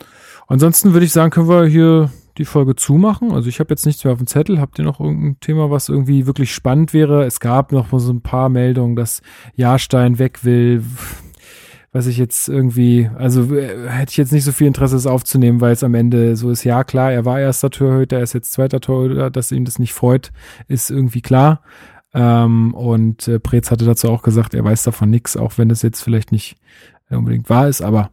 Ansonsten würde ich sagen, können wir hier die Folge zumachen. Also ich habe jetzt nichts mehr auf dem Zettel. Habt ihr noch irgendein Thema, was irgendwie wirklich spannend wäre? Es gab noch so ein paar Meldungen, dass Jahrstein weg will. was ich jetzt irgendwie, also äh, hätte ich jetzt nicht so viel Interesse, es aufzunehmen, weil es am Ende so ist, ja klar, er war erster Torhüter, er ist jetzt zweiter Torhüter, dass ihm das nicht freut, ist irgendwie klar. Ähm, und äh, Preetz hatte dazu auch gesagt, er weiß davon nichts, auch wenn das jetzt vielleicht nicht unbedingt wahr ist, aber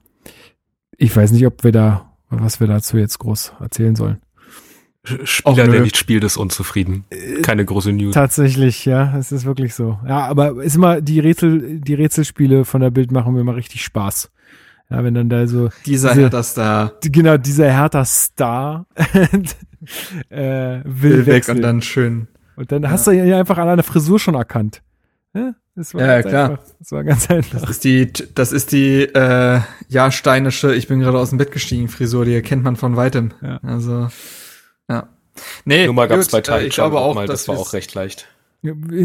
ich weiß nicht, ob wir da, was wir dazu jetzt groß erzählen sollen. Spieler, der nicht spielt, ist unzufrieden. Keine große News. Tatsächlich, ja, es ist wirklich so. Ja, aber ist immer die Rätsel, die Rätselspiele von der Bild machen mir immer richtig Spaß. Ja, wenn dann da so dieser diese, Hertha Star, genau dieser Hertha Star äh, will, will weg und dann schön. Und dann ja. hast du ja einfach an einer Frisur schon erkannt. Ja, das war ja klar. Einfach. Das war ganz einfach. Das ist die, das ist die äh, ja steinische. Ich bin gerade aus dem Bett gestiegen Frisur. Die erkennt man von weitem. Ja. Also ja. Nee, Nummer gab's bei Teil, ich glaube auch, mal, das war auch recht leicht.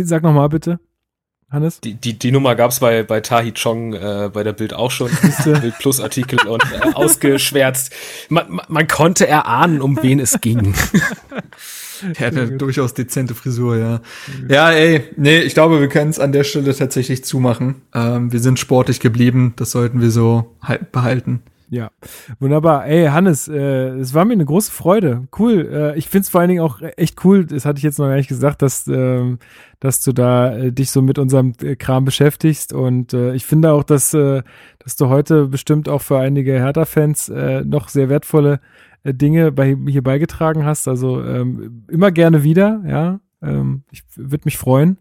Sag noch mal bitte. Hannes? Die, die, die Nummer gab's bei, bei Tahi Chong äh, bei der Bild auch schon. Bild Plus Artikel und äh, ausgeschwärzt. Man, man konnte erahnen, um wen es ging. Der hat eine durchaus dezente Frisur, ja. Ja, ey, nee, ich glaube, wir können es an der Stelle tatsächlich zumachen. Ähm, wir sind sportlich geblieben, das sollten wir so halt behalten. Ja, wunderbar. Ey, Hannes, äh, es war mir eine große Freude. Cool. Äh, ich find's vor allen Dingen auch echt cool, das hatte ich jetzt noch gar nicht gesagt, dass, äh, dass du da äh, dich so mit unserem äh, Kram beschäftigst. Und äh, ich finde auch, dass, äh, dass du heute bestimmt auch für einige Hertha-Fans äh, noch sehr wertvolle Dinge bei, hier beigetragen hast. Also ähm, immer gerne wieder, ja. Ähm, ich würde mich freuen.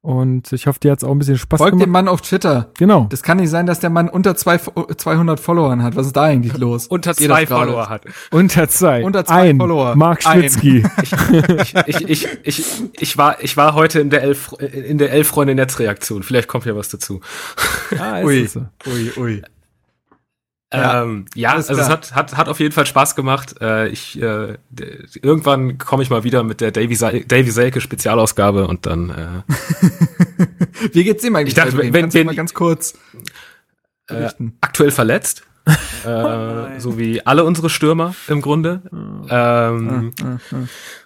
Und ich hoffe, dir hat's auch ein bisschen Spaß Folgt gemacht. dem Mann auf Twitter. Genau. Das kann nicht sein, dass der Mann unter zwei, 200 Followern hat. Was ist da eigentlich los? unter zwei Follower hat. Unter zwei. Unter zwei Ein. Follower. Mark Schwitzky. Ich, ich, ich, ich, ich, war, ich war heute in der Elf, in der Elf-Freunde-Netzreaktion. Vielleicht kommt ja was dazu. Ah, ist ui. So. ui, ui. Ja, ähm, ja also klar. es hat, hat, hat auf jeden Fall Spaß gemacht. Äh, ich, äh, irgendwann komme ich mal wieder mit der Davy, Davy Selke Spezialausgabe und dann. Äh, Wie geht's ihm eigentlich? Ich dachte, wenn, wenn, wenn mal ganz kurz äh, aktuell verletzt, äh, oh so wie alle unsere Stürmer im Grunde. Oh. Ähm, oh, oh,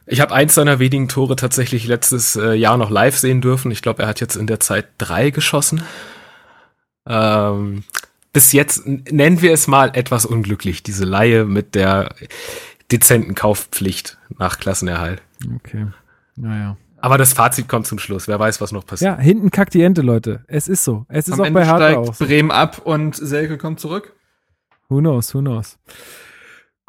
ich habe eins seiner wenigen Tore tatsächlich letztes äh, Jahr noch live sehen dürfen. Ich glaube, er hat jetzt in der Zeit drei geschossen. Ähm, bis jetzt, nennen wir es mal etwas unglücklich, diese Laie mit der dezenten Kaufpflicht nach Klassenerhalt. Okay. Naja. Aber das Fazit kommt zum Schluss. Wer weiß, was noch passiert. Ja, hinten kackt die Ente, Leute. Es ist so. Es ist Am auch Ende bei Hertha auch. Bremen ab und Selke kommt zurück. Who knows, who knows.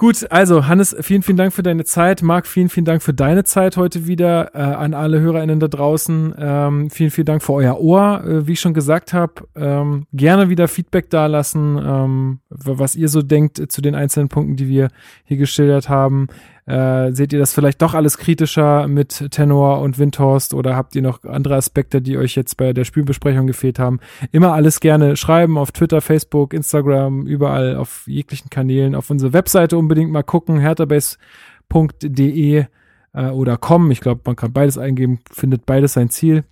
Gut, also Hannes, vielen, vielen Dank für deine Zeit. Marc, vielen, vielen Dank für deine Zeit heute wieder. Äh, an alle HörerInnen da draußen. Ähm, vielen, vielen Dank für euer Ohr. Äh, wie ich schon gesagt habe, ähm, gerne wieder Feedback dalassen, ähm, was ihr so denkt zu den einzelnen Punkten, die wir hier geschildert haben. Äh, seht ihr das vielleicht doch alles kritischer mit Tenor und Windhorst oder habt ihr noch andere Aspekte, die euch jetzt bei der Spielbesprechung gefehlt haben? Immer alles gerne schreiben auf Twitter, Facebook, Instagram, überall auf jeglichen Kanälen, auf unsere Webseite unbedingt mal gucken, herterbase.de äh, oder com. Ich glaube, man kann beides eingeben, findet beides sein Ziel.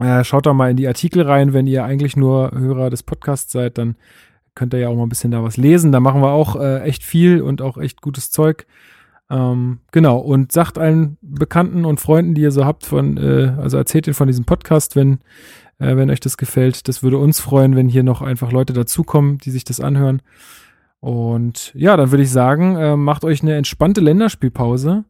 Äh, schaut da mal in die Artikel rein, wenn ihr eigentlich nur Hörer des Podcasts seid, dann könnt ihr ja auch mal ein bisschen da was lesen. Da machen wir auch äh, echt viel und auch echt gutes Zeug. Ähm, genau, und sagt allen Bekannten und Freunden, die ihr so habt, von, äh, also erzählt ihnen von diesem Podcast, wenn, äh, wenn euch das gefällt. Das würde uns freuen, wenn hier noch einfach Leute dazukommen, die sich das anhören. Und ja, dann würde ich sagen, äh, macht euch eine entspannte Länderspielpause.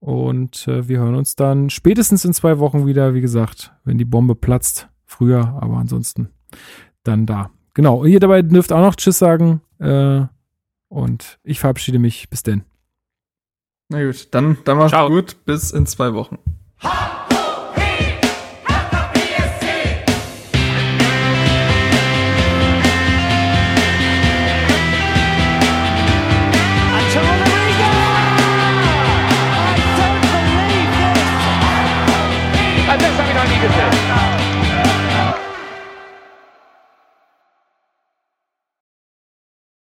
Und äh, wir hören uns dann spätestens in zwei Wochen wieder, wie gesagt, wenn die Bombe platzt. Früher, aber ansonsten dann da. Genau. Und ihr dabei dürft auch noch Tschüss sagen. Äh, und ich verabschiede mich. Bis denn. Na gut, dann, dann mach's gut. Bis in zwei Wochen. Ha!